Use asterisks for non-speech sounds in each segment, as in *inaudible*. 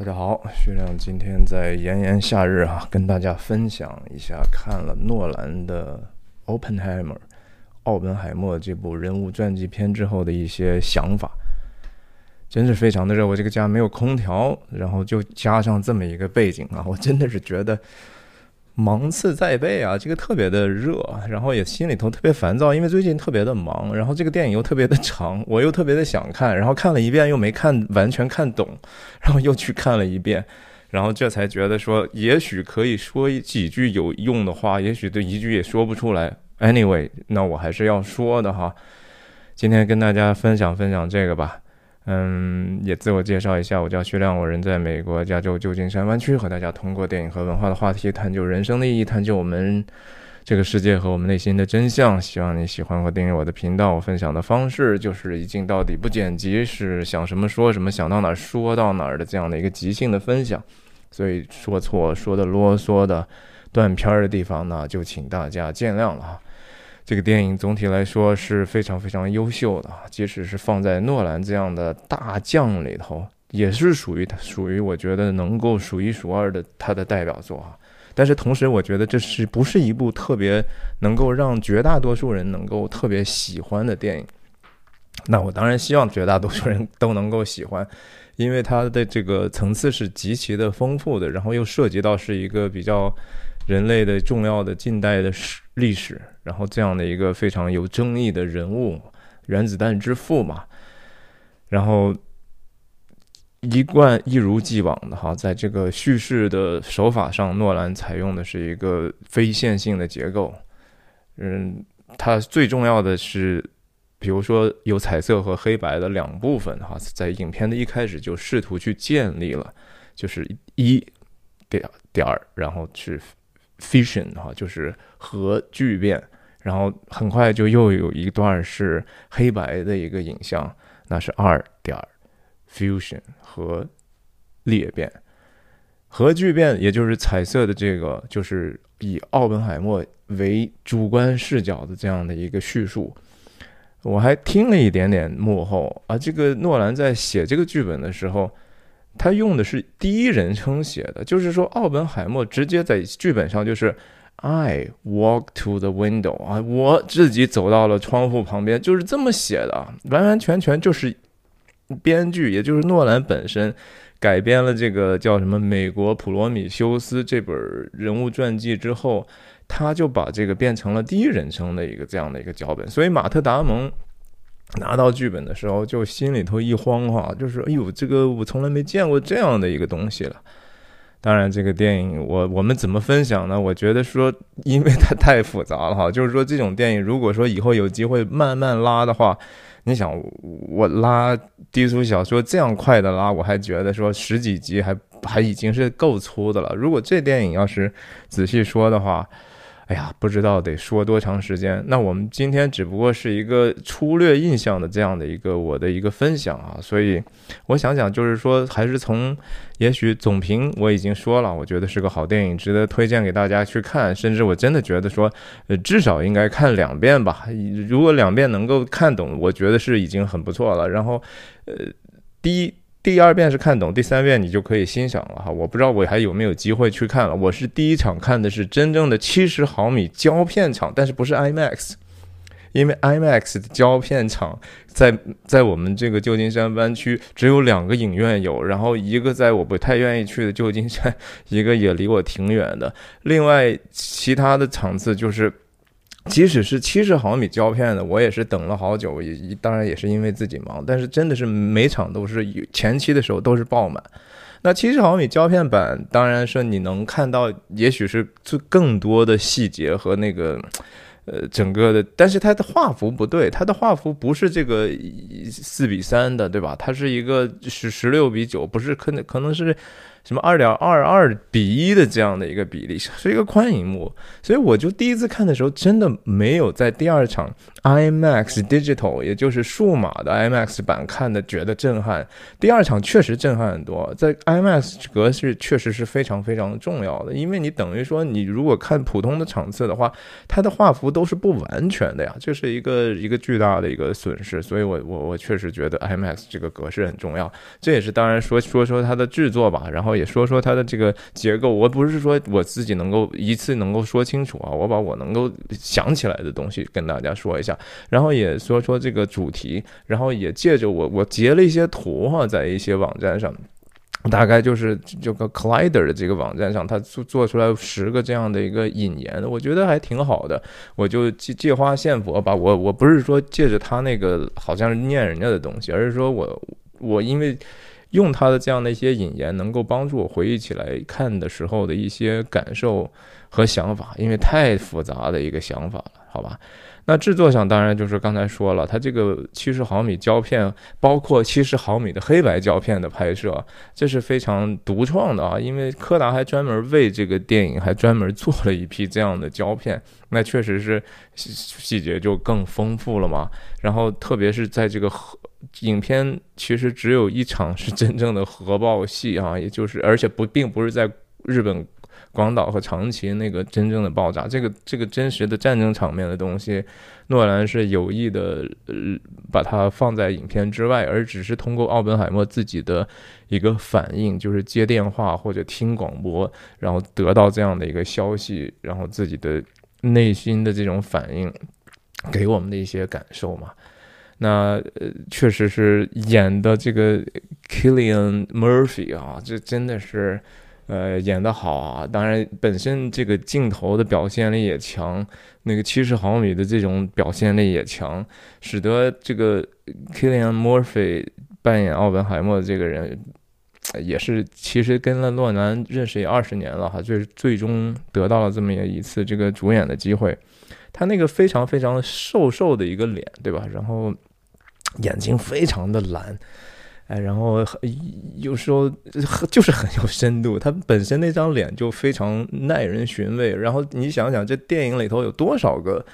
大家好，徐亮今天在炎炎夏日啊，跟大家分享一下看了诺兰的《Oppenheimer》奥本海默这部人物传记片之后的一些想法。真是非常的热，我这个家没有空调，然后就加上这么一个背景啊，我真的是觉得。芒刺在背啊，这个特别的热，然后也心里头特别烦躁，因为最近特别的忙，然后这个电影又特别的长，我又特别的想看，然后看了一遍又没看完全看懂，然后又去看了一遍，然后这才觉得说，也许可以说几句有用的话，也许这一句也说不出来。Anyway，那我还是要说的哈，今天跟大家分享分享这个吧。嗯，也自我介绍一下，我叫徐亮，我人在美国加州旧金山湾区，和大家通过电影和文化的话题，探究人生的意义，探究我们这个世界和我们内心的真相。希望你喜欢和订阅我的频道。我分享的方式就是一镜到底，不剪辑，是想什么说什么，想到哪儿说到哪儿的这样的一个即兴的分享。所以说错、说的啰嗦的、断片儿的地方呢，就请大家见谅了哈。这个电影总体来说是非常非常优秀的啊，即使是放在诺兰这样的大将里头，也是属于他属于我觉得能够数一数二的他的代表作啊。但是同时，我觉得这是不是一部特别能够让绝大多数人能够特别喜欢的电影？那我当然希望绝大多数人都能够喜欢，因为它的这个层次是极其的丰富的，然后又涉及到是一个比较。人类的重要的近代的史历史，然后这样的一个非常有争议的人物，原子弹之父嘛，然后一贯一如既往的哈，在这个叙事的手法上，诺兰采用的是一个非线性的结构。嗯，它最重要的是，比如说有彩色和黑白的两部分哈，在影片的一开始就试图去建立了，就是一点点儿，然后去。Fission 哈，就是核聚变，然后很快就又有一段是黑白的一个影像，那是二点 fusion 和裂变，核聚变也就是彩色的这个，就是以奥本海默为主观视角的这样的一个叙述。我还听了一点点幕后啊，这个诺兰在写这个剧本的时候。他用的是第一人称写的，就是说奥本海默直接在剧本上就是 I walk to the window 啊，我自己走到了窗户旁边，就是这么写的，完完全全就是编剧，也就是诺兰本身改编了这个叫什么《美国普罗米修斯》这本人物传记之后，他就把这个变成了第一人称的一个这样的一个脚本，所以马特达蒙。拿到剧本的时候，就心里头一慌哈，就是哎呦，这个我从来没见过这样的一个东西了。当然，这个电影我我们怎么分享呢？我觉得说，因为它太复杂了哈，就是说这种电影，如果说以后有机会慢慢拉的话，你想我拉低俗小说这样快的拉，我还觉得说十几集还还已经是够粗的了。如果这电影要是仔细说的话，哎呀，不知道得说多长时间。那我们今天只不过是一个粗略印象的这样的一个我的一个分享啊，所以我想想，就是说，还是从也许总评我已经说了，我觉得是个好电影，值得推荐给大家去看。甚至我真的觉得说，呃，至少应该看两遍吧。如果两遍能够看懂，我觉得是已经很不错了。然后，呃，第一。第二遍是看懂，第三遍你就可以欣赏了哈。我不知道我还有没有机会去看了。我是第一场看的是真正的七十毫米胶片场，但是不是 IMAX，因为 IMAX 的胶片场在在我们这个旧金山湾区只有两个影院有，然后一个在我不太愿意去的旧金山，一个也离我挺远的。另外其他的场次就是。即使是七十毫米胶片的，我也是等了好久，也当然也是因为自己忙，但是真的是每场都是前期的时候都是爆满。那七十毫米胶片版，当然是你能看到，也许是最更多的细节和那个，呃，整个的，但是它的画幅不对，它的画幅不是这个四比三的，对吧？它是一个是十六比九，不是可能可能是。什么二点二二比一的这样的一个比例，是一个宽银幕，所以我就第一次看的时候，真的没有在第二场 IMAX Digital，也就是数码的 IMAX 版看的觉得震撼。第二场确实震撼很多，在 IMAX 格式确实是非常非常重要的，因为你等于说你如果看普通的场次的话，它的画幅都是不完全的呀，这是一个一个巨大的一个损失。所以我我我确实觉得 IMAX 这个格式很重要。这也是当然说说说它的制作吧，然后也说说它的这个结构。我不是说我自己能够一次能够说清楚啊，我把我能够想起来的东西跟大家说一下，然后也说说这个主题，然后也借着我我截了一些图哈，在一些网站上。大概就是这个 Collider 的这个网站上，他做做出来十个这样的一个引言，我觉得还挺好的。我就借借花献佛吧，我我不是说借着他那个好像念人家的东西，而是说我我因为用他的这样的一些引言，能够帮助我回忆起来看的时候的一些感受和想法，因为太复杂的一个想法了，好吧。那制作上当然就是刚才说了，它这个七十毫米胶片，包括七十毫米的黑白胶片的拍摄，这是非常独创的啊！因为柯达还专门为这个电影还专门做了一批这样的胶片，那确实是细节就更丰富了嘛。然后特别是在这个核影片，其实只有一场是真正的核爆戏啊，也就是而且不并不是在日本。广岛和长崎那个真正的爆炸，这个这个真实的战争场面的东西，诺兰是有意的，呃，把它放在影片之外，而只是通过奥本海默自己的一个反应，就是接电话或者听广播，然后得到这样的一个消息，然后自己的内心的这种反应，给我们的一些感受嘛。那呃，确实是演的这个 Killian Murphy 啊，这真的是。呃，演得好啊！当然，本身这个镜头的表现力也强，那个七十毫米的这种表现力也强，使得这个 Killian Murphy 扮演奥本海默的这个人，也是其实跟了诺兰认识也二十年了哈，最最终得到了这么一次这个主演的机会。他那个非常非常瘦瘦的一个脸，对吧？然后眼睛非常的蓝。哎，然后有时候就是很有深度，他本身那张脸就非常耐人寻味。然后你想想，这电影里头有多少个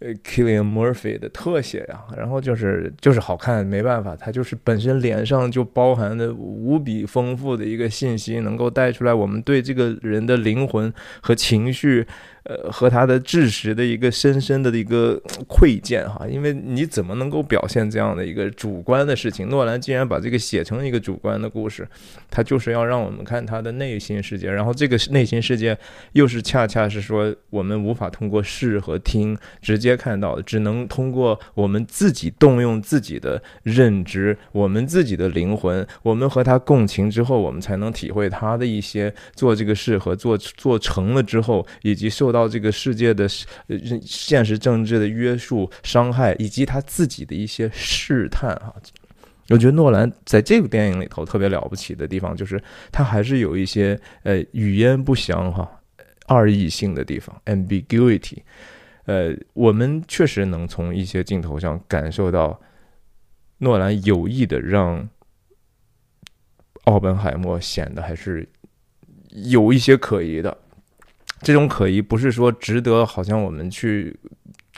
呃 Killian Murphy 的特写呀？然后就是就是好看，没办法，他就是本身脸上就包含的无比丰富的一个信息，能够带出来我们对这个人的灵魂和情绪。呃，和他的知识的一个深深的一个窥见哈，因为你怎么能够表现这样的一个主观的事情？诺兰竟然把这个写成一个主观的故事，他就是要让我们看他的内心世界，然后这个内心世界又是恰恰是说我们无法通过视和听直接看到的，只能通过我们自己动用自己的认知，我们自己的灵魂，我们和他共情之后，我们才能体会他的一些做这个事和做做成了之后，以及受。受到这个世界的现实政治的约束、伤害，以及他自己的一些试探啊，我觉得诺兰在这部电影里头特别了不起的地方，就是他还是有一些呃语焉不详哈、二义性的地方 （ambiguity）。呃，我们确实能从一些镜头上感受到诺兰有意的让奥本海默显得还是有一些可疑的。这种可疑不是说值得，好像我们去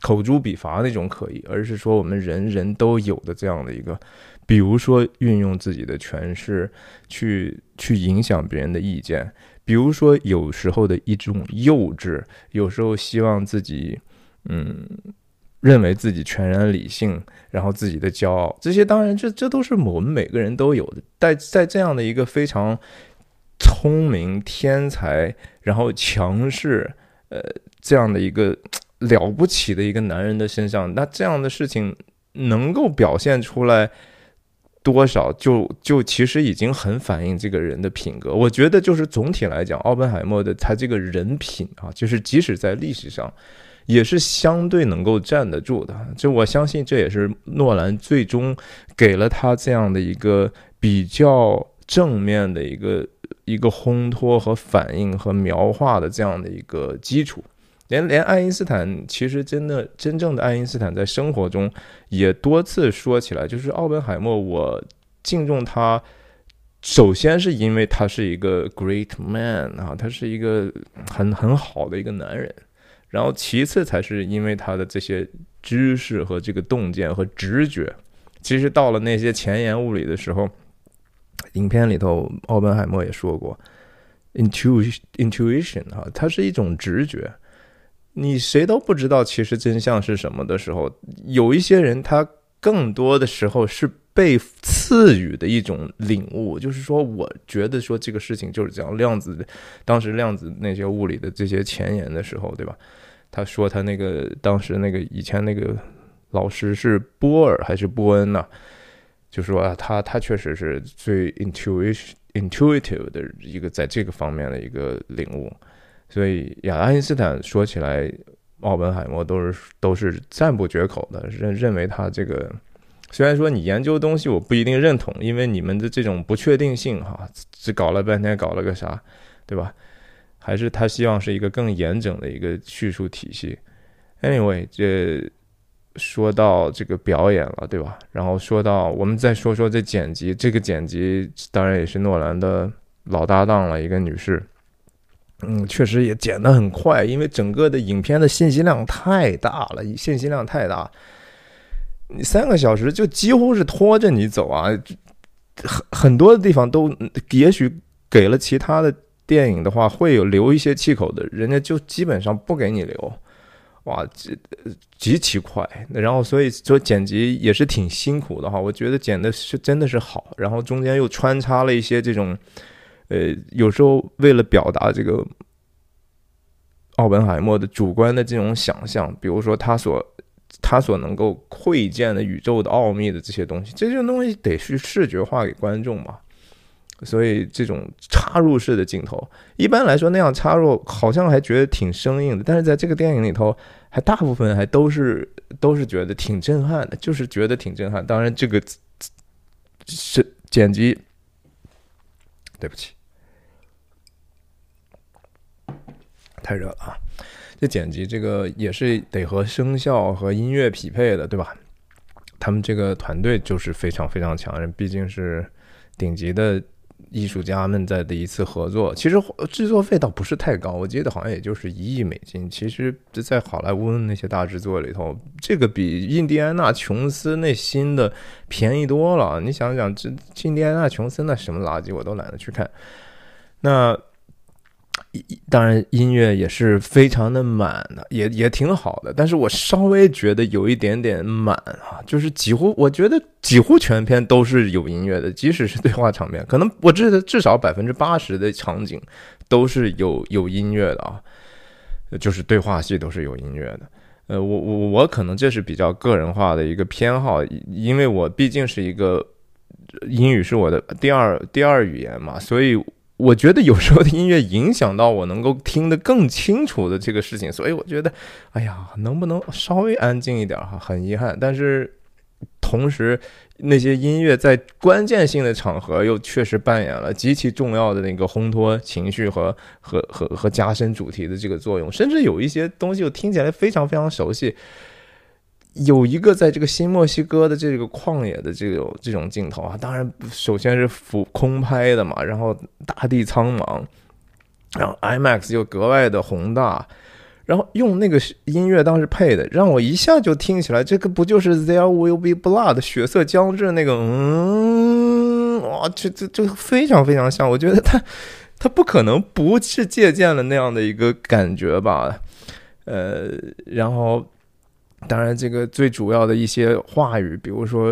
口诛笔伐那种可疑，而是说我们人人都有的这样的一个，比如说运用自己的权势去去影响别人的意见，比如说有时候的一种幼稚，有时候希望自己嗯认为自己全然理性，然后自己的骄傲，这些当然这这都是我们每个人都有的，在在这样的一个非常。聪明天才，然后强势，呃，这样的一个了不起的一个男人的身上，那这样的事情能够表现出来多少，就就其实已经很反映这个人的品格。我觉得，就是总体来讲，奥本海默的他这个人品啊，就是即使在历史上，也是相对能够站得住的。就我相信，这也是诺兰最终给了他这样的一个比较正面的一个。一个烘托和反应和描画的这样的一个基础，连连爱因斯坦其实真的真正的爱因斯坦在生活中也多次说起来，就是奥本海默，我敬重他，首先是因为他是一个 great man 啊，他是一个很很好的一个男人，然后其次才是因为他的这些知识和这个洞见和直觉，其实到了那些前言物理的时候。影片里头，奥本海默也说过，intuition，intuition 啊，它是一种直觉。你谁都不知道其实真相是什么的时候，有一些人他更多的时候是被赐予的一种领悟，就是说，我觉得说这个事情就是这样。量子当时量子那些物理的这些前沿的时候，对吧？他说他那个当时那个以前那个老师是波尔还是波恩呐？就说啊，他他确实是最 intuition intuitive 的一个在这个方面的一个领悟。所以，亚爱因斯坦说起来，奥本海默都是都是赞不绝口的，认认为他这个虽然说你研究东西我不一定认同，因为你们的这种不确定性哈，只搞了半天搞了个啥，对吧？还是他希望是一个更严整的一个叙述体系。Anyway，这说到这个表演了，对吧？然后说到我们再说说这剪辑，这个剪辑当然也是诺兰的老搭档了，一个女士。嗯，确实也剪得很快，因为整个的影片的信息量太大了，信息量太大，你三个小时就几乎是拖着你走啊，很很多的地方都也许给了其他的电影的话会有留一些气口的，人家就基本上不给你留，哇，极极其快，然后所以说剪辑也是挺辛苦的哈，我觉得剪的是真的是好，然后中间又穿插了一些这种。呃，有时候为了表达这个奥本海默的主观的这种想象，比如说他所他所能够窥见的宇宙的奥秘的这些东西，这些东西得去视觉化给观众嘛。所以这种插入式的镜头，一般来说那样插入好像还觉得挺生硬的，但是在这个电影里头，还大部分还都是都是觉得挺震撼的，就是觉得挺震撼。当然，这个是剪辑，对不起。太热了啊！这剪辑这个也是得和声效和音乐匹配的，对吧？他们这个团队就是非常非常强，毕竟是顶级的艺术家们在的一次合作。其实制作费倒不是太高，我记得好像也就是一亿美金。其实这，在好莱坞那些大制作里头，这个比印第安纳琼斯那新的便宜多了。你想想，这印第安纳琼斯那什么垃圾，我都懒得去看。那。当然，音乐也是非常的满的，也也挺好的。但是我稍微觉得有一点点满啊，就是几乎我觉得几乎全片都是有音乐的，即使是对话场面，可能我记得至少百分之八十的场景都是有有音乐的啊，就是对话戏都是有音乐的。呃，我我我可能这是比较个人化的一个偏好，因为我毕竟是一个英语是我的第二第二语言嘛，所以。我觉得有时候的音乐影响到我能够听得更清楚的这个事情，所以我觉得，哎呀，能不能稍微安静一点哈？很遗憾，但是同时那些音乐在关键性的场合又确实扮演了极其重要的那个烘托情绪和和和和加深主题的这个作用，甚至有一些东西又听起来非常非常熟悉。有一个在这个新墨西哥的这个旷野的这种这种镜头啊，当然首先是俯空拍的嘛，然后大地苍茫，然后 IMAX 又格外的宏大，然后用那个音乐当时配的，让我一下就听起来，这个不就是 There Will Be Blood 血色将至那个嗯，哇，这这这非常非常像，我觉得他他不可能不是借鉴了那样的一个感觉吧，呃，然后。当然，这个最主要的一些话语，比如说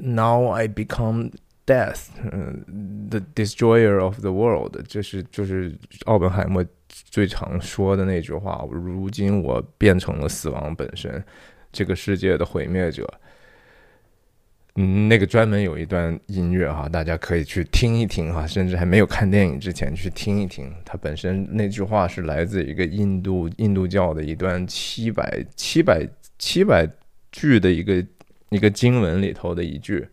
“Now I become death”，嗯，“The destroyer of the world”，这是就是奥本海默最常说的那句话。如今我变成了死亡本身，这个世界的毁灭者。嗯，那个专门有一段音乐哈，大家可以去听一听哈，甚至还没有看电影之前去听一听。它本身那句话是来自一个印度印度教的一段七百七百。七百句的一个一个经文里头的一句，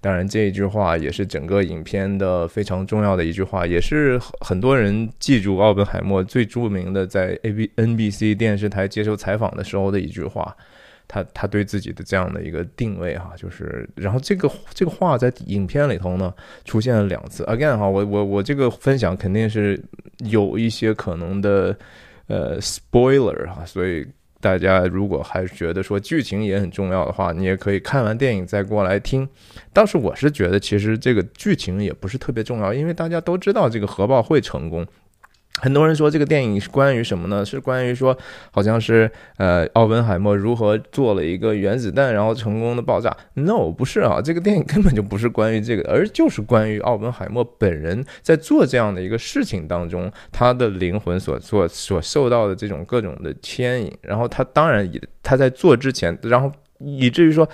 当然这一句话也是整个影片的非常重要的一句话，也是很多人记住奥本海默最著名的在 A B N B C 电视台接受采访的时候的一句话。他他对自己的这样的一个定位哈，就是然后这个这个话在影片里头呢出现了两次。Again 哈，我我我这个分享肯定是有一些可能的呃 spoiler 哈，所以。大家如果还觉得说剧情也很重要的话，你也可以看完电影再过来听。倒是我是觉得，其实这个剧情也不是特别重要，因为大家都知道这个核爆会成功。很多人说这个电影是关于什么呢？是关于说，好像是呃，奥本海默如何做了一个原子弹，然后成功的爆炸。No，不是啊，这个电影根本就不是关于这个，而就是关于奥本海默本人在做这样的一个事情当中，他的灵魂所做所受到的这种各种的牵引。然后他当然也他在做之前，然后以至于说。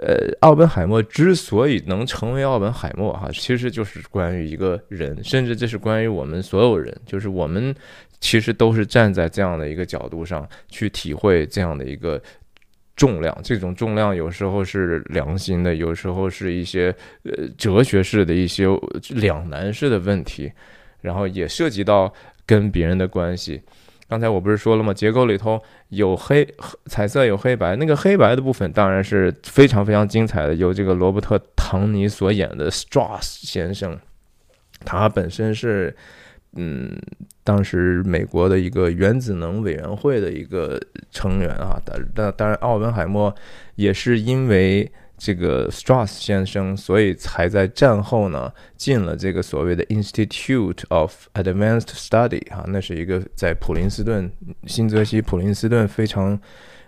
呃，奥本海默之所以能成为奥本海默，哈，其实就是关于一个人，甚至这是关于我们所有人，就是我们其实都是站在这样的一个角度上去体会这样的一个重量。这种重量有时候是良心的，有时候是一些呃哲学式的一些两难式的问题，然后也涉及到跟别人的关系。刚才我不是说了吗？结构里头有黑彩色，有黑白。那个黑白的部分当然是非常非常精彩的，由这个罗伯特·唐尼所演的 Strauss 先生，他本身是嗯，当时美国的一个原子能委员会的一个成员啊。但但当然，奥本海默也是因为。这个 Strauss 先生，所以才在战后呢进了这个所谓的 Institute of Advanced Study 哈，那是一个在普林斯顿新泽西普林斯顿非常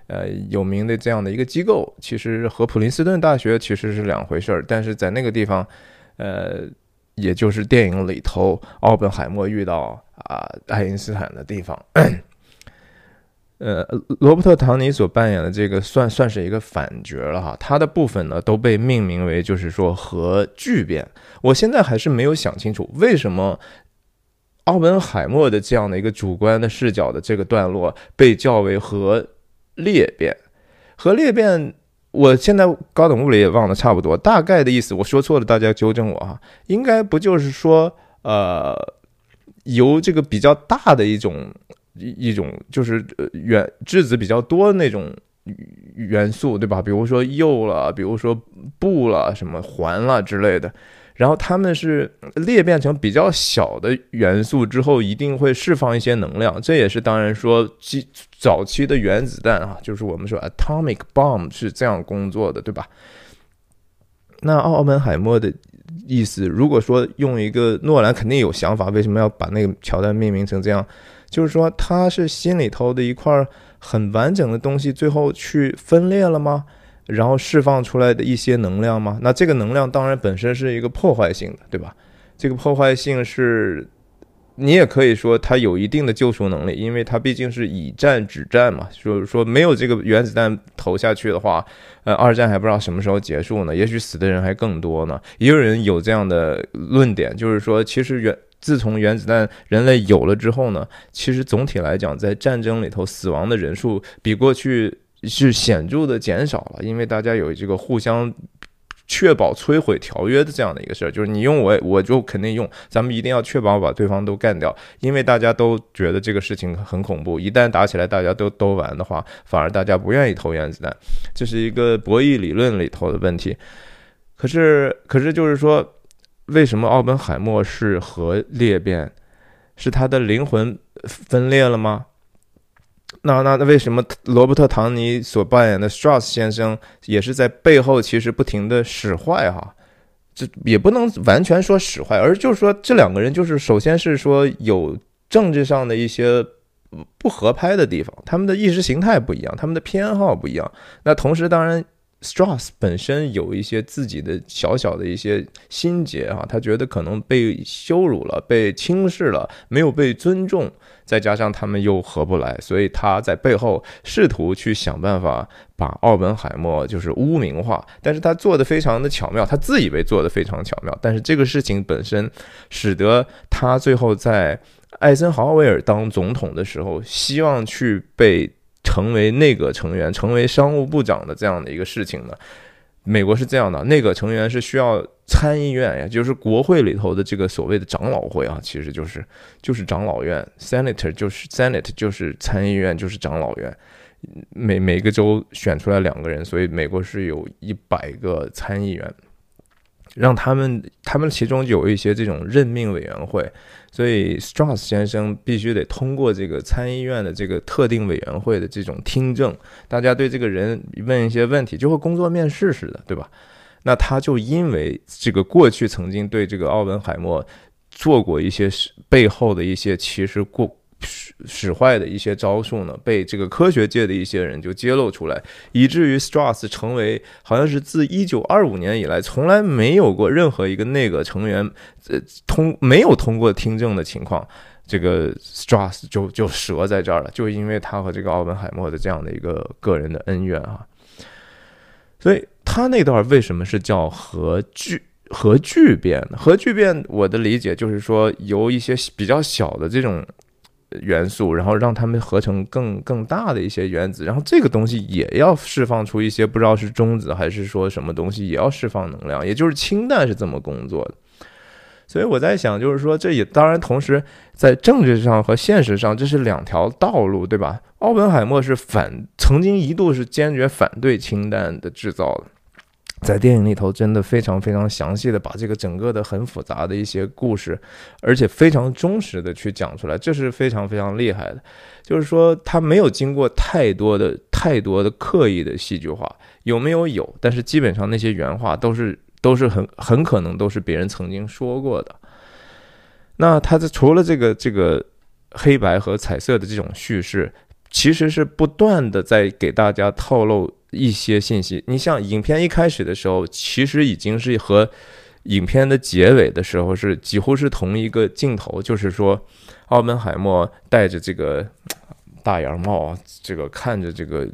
呃有名的这样的一个机构。其实和普林斯顿大学其实是两回事儿，但是在那个地方，呃，也就是电影里头奥本海默遇到啊爱因斯坦的地方。呃，罗伯特·唐尼所扮演的这个算算是一个反角了哈，他的部分呢都被命名为就是说核聚变。我现在还是没有想清楚，为什么奥本海默的这样的一个主观的视角的这个段落被叫为核裂变？核裂变，我现在高等物理也忘得差不多，大概的意思我说错了，大家纠正我哈。应该不就是说，呃，由这个比较大的一种。一一种就是呃原质子比较多的那种元素，对吧？比如说铀了，比如说钚了，什么环了之类的。然后它们是裂变成比较小的元素之后，一定会释放一些能量。这也是当然说，基早期的原子弹啊，就是我们说 atomic bomb 是这样工作的，对吧？那奥本海默的意思，如果说用一个诺兰肯定有想法，为什么要把那个桥段命名成这样？就是说，他是心里头的一块很完整的东西，最后去分裂了吗？然后释放出来的一些能量吗？那这个能量当然本身是一个破坏性的，对吧？这个破坏性是，你也可以说它有一定的救赎能力，因为它毕竟是以战止战嘛。就是说，没有这个原子弹投下去的话，呃，二战还不知道什么时候结束呢？也许死的人还更多呢。也有人有这样的论点，就是说，其实原自从原子弹人类有了之后呢，其实总体来讲，在战争里头死亡的人数比过去是显著的减少了，因为大家有这个互相确保摧毁条约的这样的一个事儿，就是你用我，我就肯定用，咱们一定要确保把对方都干掉，因为大家都觉得这个事情很恐怖，一旦打起来大家都都完的话，反而大家不愿意投原子弹，这是一个博弈理论里头的问题。可是，可是就是说。为什么奥本海默是核裂变？是他的灵魂分裂了吗？那那那为什么罗伯特·唐尼所扮演的 Strauss 先生也是在背后其实不停的使坏哈？这也不能完全说使坏，而就是说这两个人就是首先是说有政治上的一些不合拍的地方，他们的意识形态不一样，他们的偏好不一样。那同时当然。Strauss 本身有一些自己的小小的一些心结啊，他觉得可能被羞辱了，被轻视了，没有被尊重，再加上他们又合不来，所以他在背后试图去想办法把奥本海默就是污名化，但是他做的非常的巧妙，他自以为做的非常巧妙，但是这个事情本身使得他最后在艾森豪威尔当总统的时候，希望去被。成为内阁成员、成为商务部长的这样的一个事情呢？美国是这样的，内阁成员是需要参议院呀，就是国会里头的这个所谓的长老会啊，其实就是就是长老院，senator 就是 senate 就是参议院就是长老院，每每个州选出来两个人，所以美国是有一百个参议员。让他们，他们其中有一些这种任命委员会，所以 Strauss 先生必须得通过这个参议院的这个特定委员会的这种听证，大家对这个人问一些问题，就和工作面试似的，对吧？那他就因为这个过去曾经对这个奥本海默做过一些背后的一些其实过。使坏的一些招数呢，被这个科学界的一些人就揭露出来，以至于 Strauss 成为好像是自一九二五年以来从来没有过任何一个内阁成员呃通没有通过听证的情况，这个 Strauss 就就折在这儿了，就因为他和这个奥本海默的这样的一个个人的恩怨啊，所以他那段为什么是叫核聚核聚变？核聚变我的理解就是说由一些比较小的这种。元素，然后让它们合成更更大的一些原子，然后这个东西也要释放出一些不知道是中子还是说什么东西，也要释放能量，也就是氢弹是这么工作的。所以我在想，就是说这也当然同时在政治上和现实上这是两条道路，对吧？奥本海默是反，曾经一度是坚决反对氢弹的制造的。在电影里头，真的非常非常详细的把这个整个的很复杂的一些故事，而且非常忠实的去讲出来，这是非常非常厉害的。就是说，他没有经过太多的太多的刻意的戏剧化，有没有有？但是基本上那些原话都是都是很很可能都是别人曾经说过的。那他的除了这个这个黑白和彩色的这种叙事，其实是不断的在给大家透露。一些信息，你像影片一开始的时候，其实已经是和影片的结尾的时候是几乎是同一个镜头，就是说，奥本海默戴着这个大檐帽，这个看着这个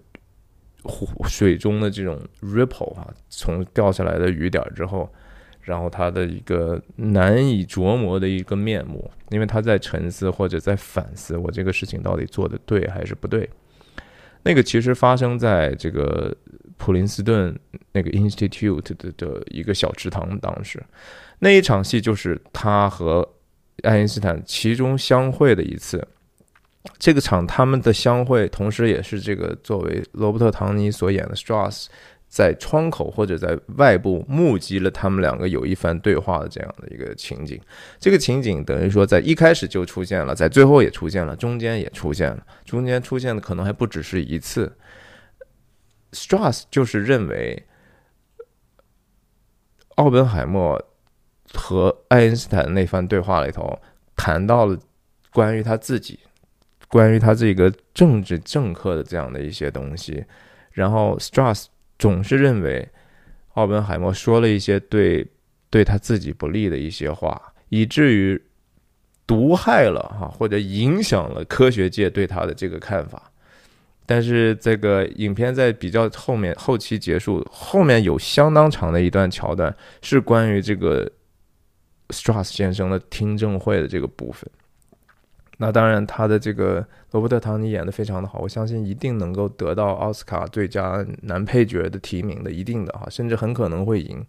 湖水中的这种 ripple 啊，从掉下来的雨点之后，然后他的一个难以琢磨的一个面目，因为他在沉思或者在反思，我这个事情到底做的对还是不对。那个其实发生在这个普林斯顿那个 Institute 的的一个小池塘，当时那一场戏就是他和爱因斯坦其中相会的一次。这个场他们的相会，同时也是这个作为罗伯特·唐尼所演的 Strauss。在窗口或者在外部目击了他们两个有一番对话的这样的一个情景，这个情景等于说在一开始就出现了，在最后也出现了，中间也出现了，中间出现的可能还不只是一次。Strauss 就是认为奥本海默和爱因斯坦那番对话里头谈到了关于他自己、关于他这个政治政客的这样的一些东西，然后 Strauss。总是认为奥本海默说了一些对对他自己不利的一些话，以至于毒害了哈或者影响了科学界对他的这个看法。但是这个影片在比较后面后期结束，后面有相当长的一段桥段是关于这个 Strauss 先生的听证会的这个部分。那当然，他的这个罗伯特·唐尼演的非常的好，我相信一定能够得到奥斯卡最佳男配角的提名的，一定的哈，甚至很可能会赢。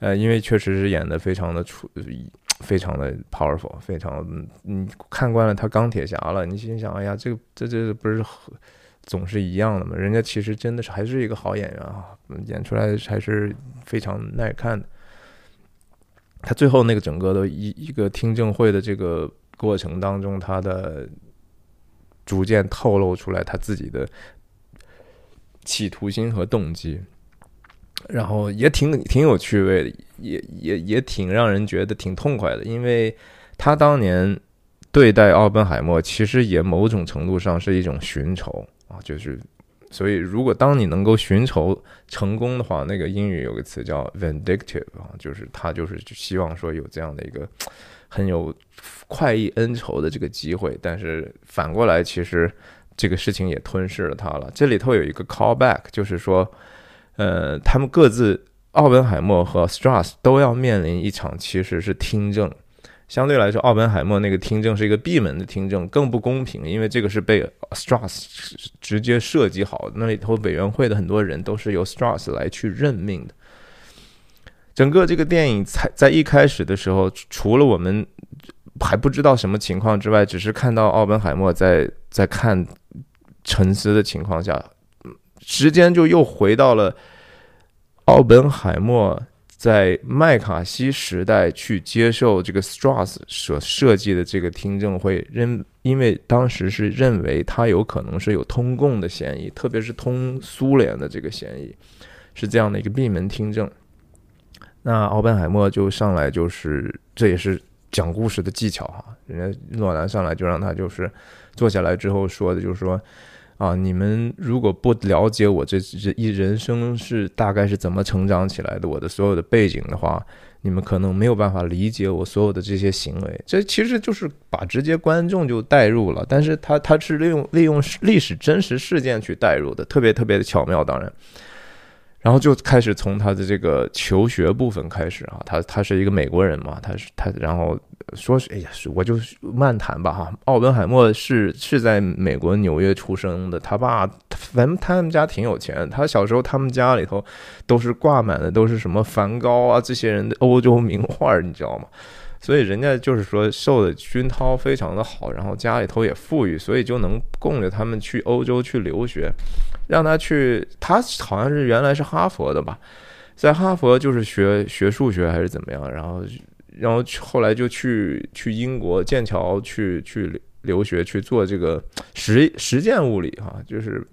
呃，因为确实是演的非常的出，非常的 powerful，非常，你看惯了他钢铁侠了，你心想，哎呀，这个这这不是总是一样的吗？人家其实真的是还是一个好演员啊，演出来还是非常耐看的。他最后那个整个的一一个听证会的这个。过程当中，他的逐渐透露出来他自己的企图心和动机，然后也挺挺有趣味的，也也也挺让人觉得挺痛快的，因为他当年对待奥本海默，其实也某种程度上是一种寻仇啊，就是所以如果当你能够寻仇成功的话，那个英语有个词叫 vindictive 啊，就是他就是希望说有这样的一个。很有快意恩仇的这个机会，但是反过来，其实这个事情也吞噬了他了。这里头有一个 callback，就是说，呃，他们各自，奥本海默和 Strauss 都要面临一场其实是听证。相对来说，奥本海默那个听证是一个闭门的听证，更不公平，因为这个是被 Strauss 直接设计好。那里头委员会的很多人都是由 Strauss 来去任命的。整个这个电影才在一开始的时候，除了我们还不知道什么情况之外，只是看到奥本海默在在看沉思的情况下，时间就又回到了奥本海默在麦卡锡时代去接受这个 Strauss 所设计的这个听证会，认因为当时是认为他有可能是有通共的嫌疑，特别是通苏联的这个嫌疑，是这样的一个闭门听证。那奥本海默就上来就是，这也是讲故事的技巧哈。人家诺兰上来就让他就是坐下来之后说的，就是说啊，你们如果不了解我这这一人生是大概是怎么成长起来的，我的所有的背景的话。你们可能没有办法理解我所有的这些行为，这其实就是把直接观众就带入了，但是他他是利用利用历史真实事件去带入的，特别特别的巧妙，当然。然后就开始从他的这个求学部分开始啊，他他是一个美国人嘛，他是他，然后说是哎呀，是我就漫谈吧哈。奥本海默是是在美国纽约出生的，他爸反正他们家挺有钱，他小时候他们家里头都是挂满的都是什么梵高啊这些人的欧洲名画，你知道吗？所以人家就是说受的熏陶非常的好，然后家里头也富裕，所以就能供着他们去欧洲去留学，让他去，他好像是原来是哈佛的吧，在哈佛就是学学数学还是怎么样，然后然后后来就去去英国剑桥去去留学去做这个实实践物理哈，就是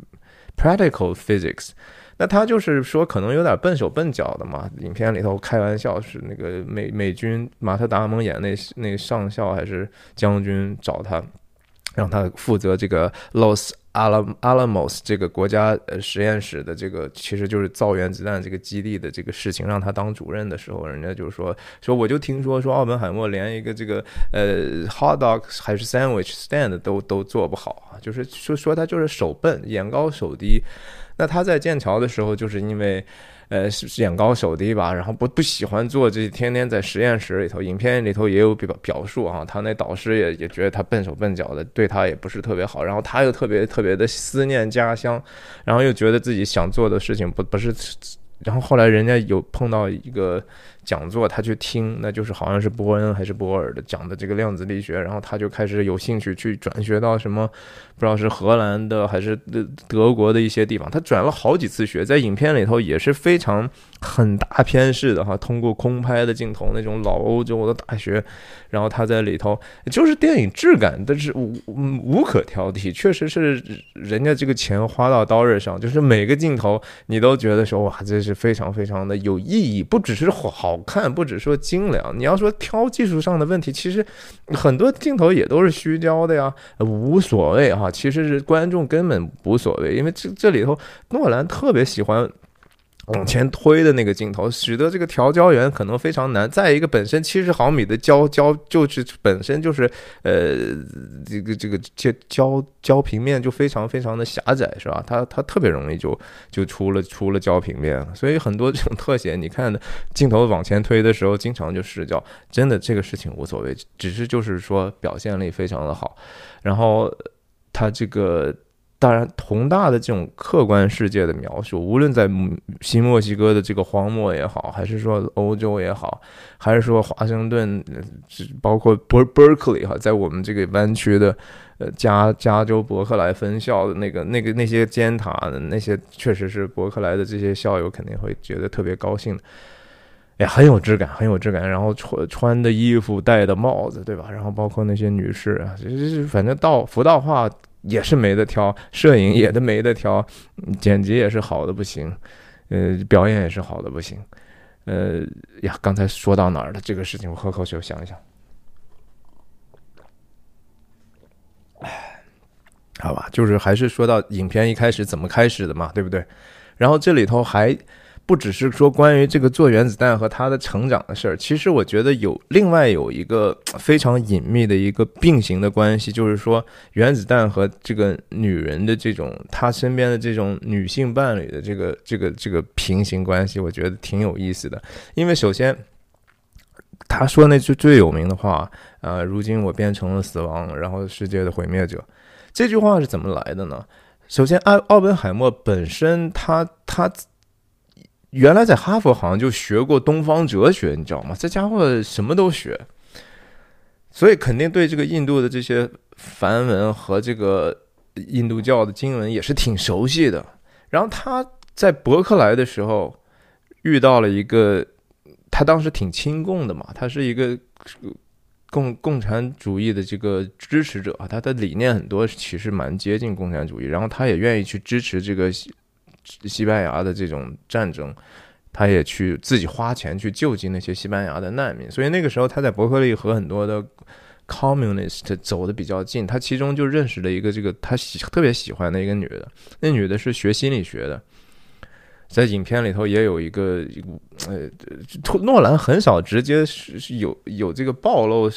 practical physics。那他就是说，可能有点笨手笨脚的嘛。影片里头开玩笑是那个美美军马特达蒙演那那上校还是将军找他，让他负责这个 Los 阿拉阿拉莫斯这个国家呃实验室的这个其实就是造原子弹这个基地的这个事情，让他当主任的时候，人家就说说我就听说说奥本海默连一个这个呃 hot dog 还是 sandwich stand 都都做不好啊，就是说说他就是手笨眼高手低。那他在剑桥的时候，就是因为，呃，眼高手低吧，然后不不喜欢做这天天在实验室里头。影片里头也有表表述啊，他那导师也也觉得他笨手笨脚的，对他也不是特别好。然后他又特别特别的思念家乡，然后又觉得自己想做的事情不不是。然后后来人家有碰到一个。讲座他去听，那就是好像是波恩还是波尔的讲的这个量子力学，然后他就开始有兴趣去转学到什么，不知道是荷兰的还是德德国的一些地方。他转了好几次学，在影片里头也是非常很大片式的哈，通过空拍的镜头那种老欧洲的大学，然后他在里头就是电影质感，但是无无可挑剔，确实是人家这个钱花到刀刃上，就是每个镜头你都觉得说哇，这是非常非常的有意义，不只是好。看不只说精良，你要说挑技术上的问题，其实很多镜头也都是虚焦的呀，无所谓哈。其实是观众根本无所谓，因为这这里头诺兰特别喜欢。往前推的那个镜头，使得这个调焦源可能非常难。再一个，本身七十毫米的焦焦就是本身就是呃这个这个焦焦焦平面就非常非常的狭窄，是吧？它它特别容易就就出了出了焦平面，所以很多这种特写，你看的镜头往前推的时候，经常就失焦。真的这个事情无所谓，只是就是说表现力非常的好，然后它这个。当然，同大的这种客观世界的描述，无论在新墨西哥的这个荒漠也好，还是说欧洲也好，还是说华盛顿，包括伯 Berkeley 哈，在我们这个湾区的呃加加州伯克莱分校的那个那个那些尖塔的那些，确实是伯克莱的这些校友肯定会觉得特别高兴的。也，很有质感，很有质感。然后穿穿的衣服、戴的帽子，对吧？然后包括那些女士啊，就是反正道服道化。也是没得挑，摄影也都没得挑，剪辑也是好的不行，呃，表演也是好的不行，呃呀，刚才说到哪儿了？这个事情我喝口水我想一想。好吧，就是还是说到影片一开始怎么开始的嘛，对不对？然后这里头还。不只是说关于这个做原子弹和他的成长的事儿，其实我觉得有另外有一个 *tsk* 非常隐秘的一个并行的关系，就是说原子弹和这个女人的这种他身边的这种女性伴侣的这个这个这个平行关系，我觉得挺有意思的。因为首先他说那句最有名的话，呃，如今我变成了死亡，然后世界的毁灭者，这句话是怎么来的呢？首先，奥奥本海默本身他他。原来在哈佛好像就学过东方哲学，你知道吗？这家伙什么都学，所以肯定对这个印度的这些梵文和这个印度教的经文也是挺熟悉的。然后他在伯克莱的时候遇到了一个，他当时挺亲共的嘛，他是一个共共产主义的这个支持者，他的理念很多其实蛮接近共产主义，然后他也愿意去支持这个。西班牙的这种战争，他也去自己花钱去救济那些西班牙的难民。所以那个时候他在伯克利和很多的 communist 走的比较近，他其中就认识了一个这个他喜特别喜欢的一个女的，那女的是学心理学的。在影片里头也有一个，呃，诺兰很少直接是是有有这个暴露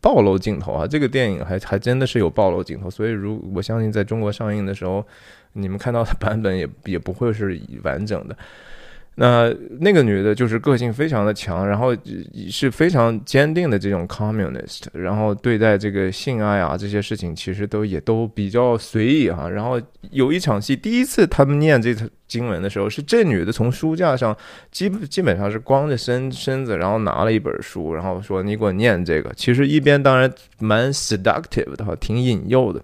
暴露镜头啊，这个电影还还真的是有暴露镜头，所以如我相信在中国上映的时候，你们看到的版本也 *laughs* 也不会是完整的。那那个女的，就是个性非常的强，然后是非常坚定的这种 communist，然后对待这个性爱啊这些事情，其实都也都比较随意哈。然后有一场戏，第一次他们念这经文的时候，是这女的从书架上基基本上是光着身身子，然后拿了一本书，然后说你给我念这个。其实一边当然蛮 seductive 的哈，挺引诱的。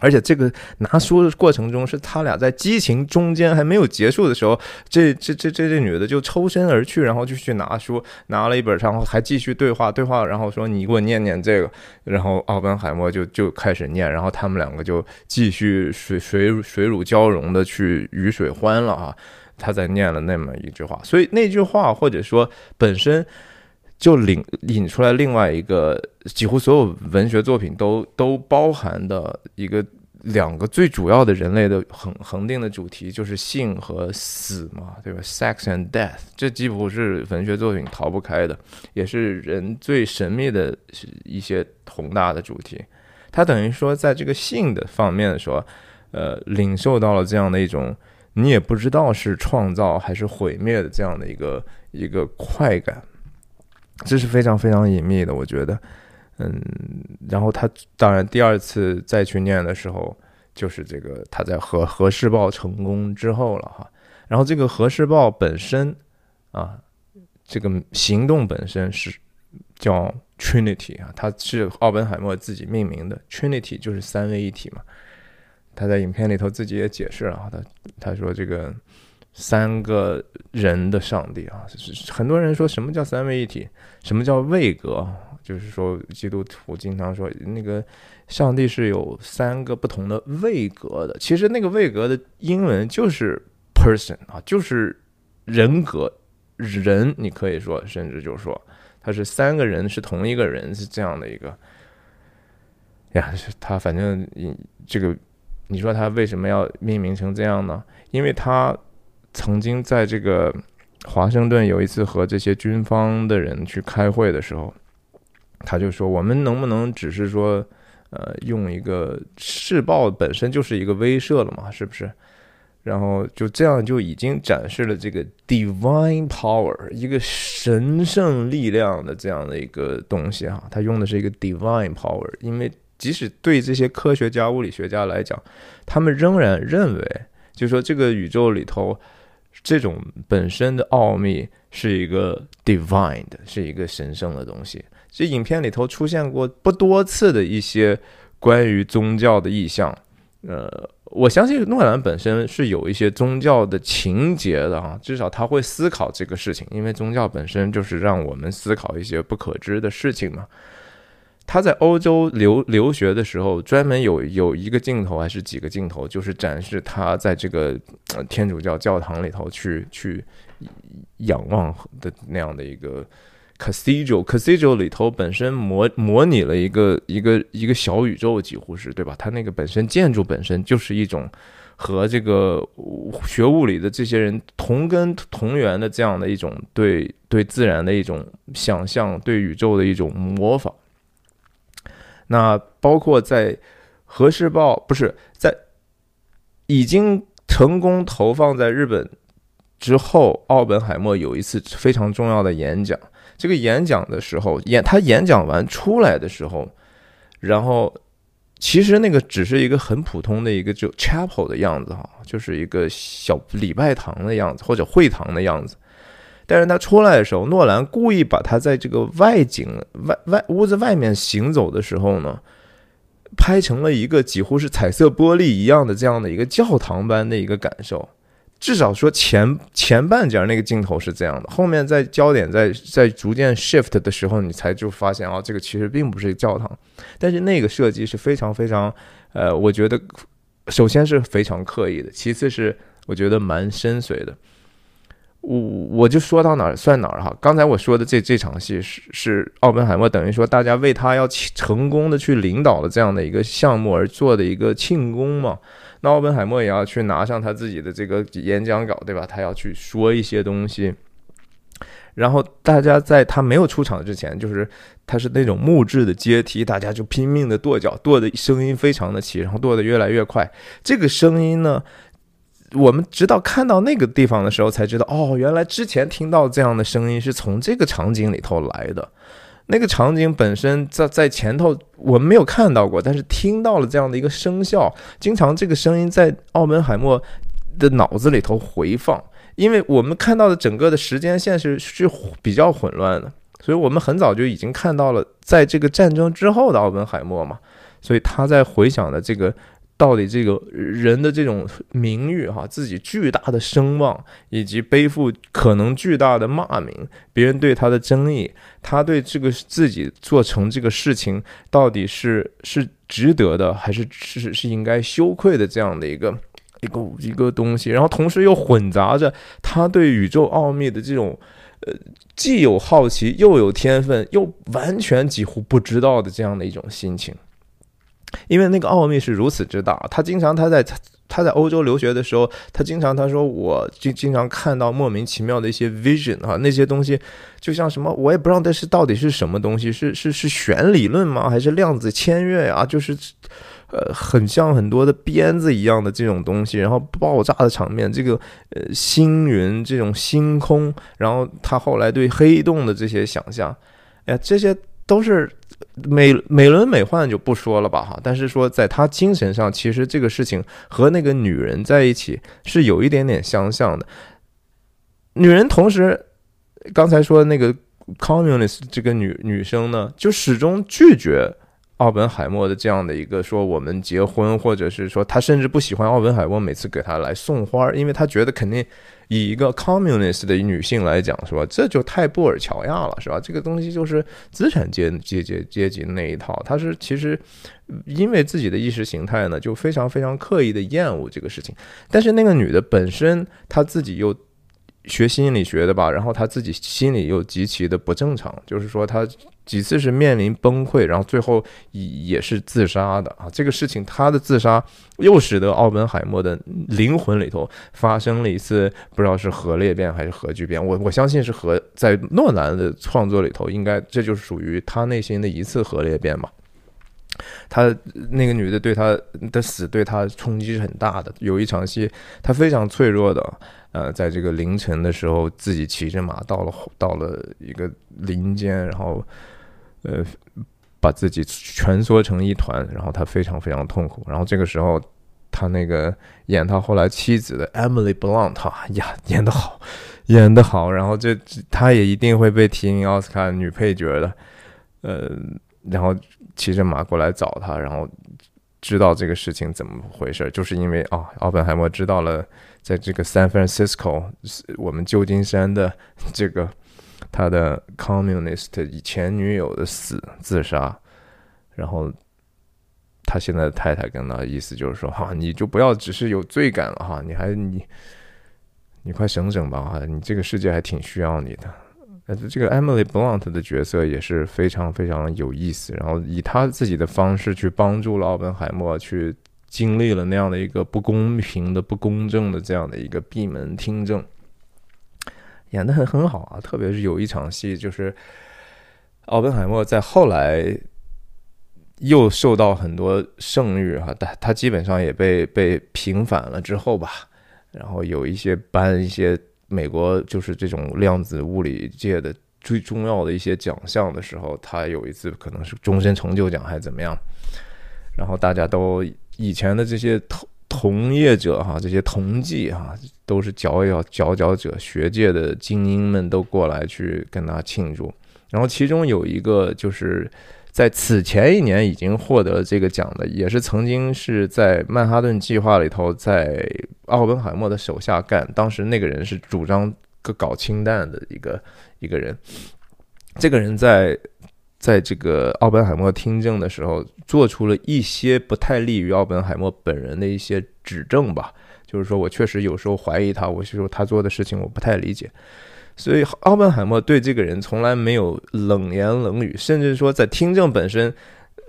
而且这个拿书的过程中，是他俩在激情中间还没有结束的时候，这这这这这女的就抽身而去，然后就去拿书，拿了一本，然后还继续对话对话，然后说你给我念念这个，然后奥本海默就就开始念，然后他们两个就继续水水水乳交融的去鱼水欢了啊，他在念了那么一句话，所以那句话或者说本身。就引引出来另外一个几乎所有文学作品都都包含的一个两个最主要的人类的恒恒定的主题，就是性和死嘛，对吧？Sex and death，这几乎是文学作品逃不开的，也是人最神秘的一些宏大的主题。它等于说，在这个性的方面的时候，呃，领受到了这样的一种你也不知道是创造还是毁灭的这样的一个一个快感。这是非常非常隐秘的，我觉得，嗯，然后他当然第二次再去念的时候，就是这个他在核核试爆成功之后了哈，然后这个核试爆本身啊，这个行动本身是叫 Trinity 啊，它是奥本海默自己命名的，Trinity 就是三位一体嘛，他在影片里头自己也解释了，他他说这个。三个人的上帝啊，是很多人说什么叫三位一体，什么叫位格，就是说基督徒经常说那个上帝是有三个不同的位格的。其实那个位格的英文就是 person 啊，就是人格人，你可以说甚至就是说他是三个人是同一个人是这样的一个呀，他反正这个你说他为什么要命名成这样呢？因为他。曾经在这个华盛顿有一次和这些军方的人去开会的时候，他就说：“我们能不能只是说，呃，用一个试爆本身就是一个威慑了嘛？是不是？然后就这样就已经展示了这个 divine power，一个神圣力量的这样的一个东西哈。他用的是一个 divine power，因为即使对这些科学家、物理学家来讲，他们仍然认为，就说这个宇宙里头。这种本身的奥秘是一个 divine 的，是一个神圣的东西。这影片里头出现过不多次的一些关于宗教的意象。呃，我相信诺兰本身是有一些宗教的情节的啊，至少他会思考这个事情，因为宗教本身就是让我们思考一些不可知的事情嘛。他在欧洲留留学的时候，专门有有一个镜头还是几个镜头，就是展示他在这个天主教教堂里头去去仰望的那样的一个 cathedral。cathedral 里头本身模模拟了一个一个一个小宇宙，几乎是对吧？它那个本身建筑本身就是一种和这个学物理的这些人同根同源的这样的一种对对自然的一种想象，对宇宙的一种模仿。那包括在核试爆不是在已经成功投放在日本之后，奥本海默有一次非常重要的演讲。这个演讲的时候，演他演讲完出来的时候，然后其实那个只是一个很普通的一个就 chapel 的样子哈，就是一个小礼拜堂的样子或者会堂的样子。但是他出来的时候，诺兰故意把他在这个外景外外屋子外面行走的时候呢，拍成了一个几乎是彩色玻璃一样的这样的一个教堂般的一个感受。至少说前前半截那个镜头是这样的，后面在焦点在在逐渐 shift 的时候，你才就发现啊，这个其实并不是教堂。但是那个设计是非常非常，呃，我觉得首先是非常刻意的，其次是我觉得蛮深邃的。我我就说到哪儿算哪儿哈。刚才我说的这这场戏是是奥本海默等于说大家为他要成功的去领导了这样的一个项目而做的一个庆功嘛。那奥本海默也要去拿上他自己的这个演讲稿，对吧？他要去说一些东西。然后大家在他没有出场之前，就是他是那种木质的阶梯，大家就拼命的跺脚，跺的声音非常的齐，然后跺的越来越快。这个声音呢？我们直到看到那个地方的时候，才知道哦，原来之前听到这样的声音是从这个场景里头来的。那个场景本身在在前头我们没有看到过，但是听到了这样的一个声效，经常这个声音在奥本海默的脑子里头回放。因为我们看到的整个的时间线是是比较混乱的，所以我们很早就已经看到了在这个战争之后的奥本海默嘛，所以他在回想的这个。到底这个人的这种名誉哈，自己巨大的声望，以及背负可能巨大的骂名，别人对他的争议，他对这个自己做成这个事情，到底是是值得的，还是是是应该羞愧的这样的一个一个一个东西，然后同时又混杂着他对宇宙奥秘的这种呃既有好奇又有天分，又完全几乎不知道的这样的一种心情。因为那个奥秘是如此之大，他经常他在他在欧洲留学的时候，他经常他说我经经常看到莫名其妙的一些 vision 啊，那些东西就像什么我也不知道这是到底是什么东西，是是是弦理论吗？还是量子签约呀？就是呃很像很多的鞭子一样的这种东西，然后爆炸的场面，这个呃星云这种星空，然后他后来对黑洞的这些想象，哎呀这些。都是美美轮美奂就不说了吧哈，但是说在他精神上，其实这个事情和那个女人在一起是有一点点相像的。女人同时，刚才说的那个 communist 这个女女生呢，就始终拒绝。奥本海默的这样的一个说我们结婚，或者是说他甚至不喜欢奥本海默每次给他来送花，因为他觉得肯定以一个 communist 的女性来讲，是吧？这就太布尔乔亚了，是吧？这个东西就是资产阶阶阶阶级那一套，她是其实因为自己的意识形态呢，就非常非常刻意的厌恶这个事情。但是那个女的本身，她自己又学心理学的吧，然后她自己心里又极其的不正常，就是说她。几次是面临崩溃，然后最后也是自杀的啊！这个事情，他的自杀又使得奥本海默的灵魂里头发生了一次不知道是核裂变还是核聚变。我我相信是核，在诺兰的创作里头，应该这就是属于他内心的一次核裂变嘛。他那个女的对他的死对他冲击是很大的。有一场戏，他非常脆弱的。呃，在这个凌晨的时候，自己骑着马到了到了一个林间，然后，呃，把自己蜷缩成一团，然后他非常非常痛苦。然后这个时候，他那个演他后来妻子的 Emily Blunt，哈呀，*laughs* 演得好，演得好。然后这他也一定会被提名奥斯卡女配角的，呃，然后骑着马过来找他，然后知道这个事情怎么回事，就是因为啊，奥本海默知道了。在这个 San Francisco，我们旧金山的这个他的 communist 以前女友的死自杀，然后他现在的太太跟他意思就是说哈，你就不要只是有罪感了哈，你还你你快省省吧哈，你这个世界还挺需要你的。呃，这个 Emily Blunt 的角色也是非常非常有意思，然后以他自己的方式去帮助了奥本海默去。经历了那样的一个不公平的、不公正的这样的一个闭门听证，演的很很好啊！特别是有一场戏，就是奥本海默在后来又受到很多盛誉哈，但他基本上也被被平反了之后吧，然后有一些颁一些美国就是这种量子物理界的最重要的一些奖项的时候，他有一次可能是终身成就奖还是怎么样，然后大家都。以前的这些同业者哈，这些同济哈，都是佼佼佼佼者，学界的精英们都过来去跟他庆祝。然后其中有一个就是在此前一年已经获得这个奖的，也是曾经是在曼哈顿计划里头在奥本海默的手下干，当时那个人是主张搞氢弹的一个一个人。这个人在。在这个奥本海默听证的时候，做出了一些不太利于奥本海默本人的一些指证吧，就是说我确实有时候怀疑他，我是说他做的事情我不太理解。所以奥本海默对这个人从来没有冷言冷语，甚至说在听证本身。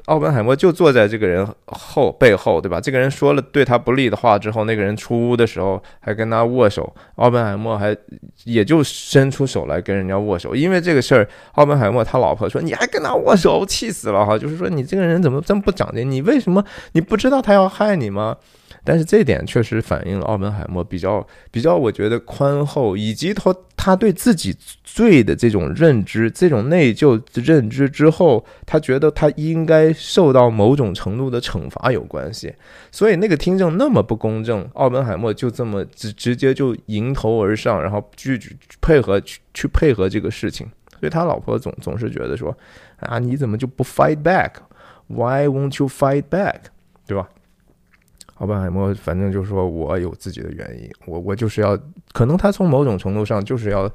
奥本海默就坐在这个人后背后，对吧？这个人说了对他不利的话之后，那个人出屋的时候还跟他握手。奥本海默还也就伸出手来跟人家握手，因为这个事儿，奥本海默他老婆说：“你还跟他握手，气死了哈！”就是说你这个人怎么这么不长进？你为什么你不知道他要害你吗？但是这点确实反映了奥本海默比较比较，我觉得宽厚，以及他他对自己罪的这种认知，这种内疚认知之后，他觉得他应该受到某种程度的惩罚有关系。所以那个听证那么不公正，奥本海默就这么直直接就迎头而上，然后拒绝配合去去配合这个事情。所以他老婆总总是觉得说啊，你怎么就不 fight back？Why won't you fight back？对吧？奥本海默反正就是说我有自己的原因，我我就是要，可能他从某种程度上就是要，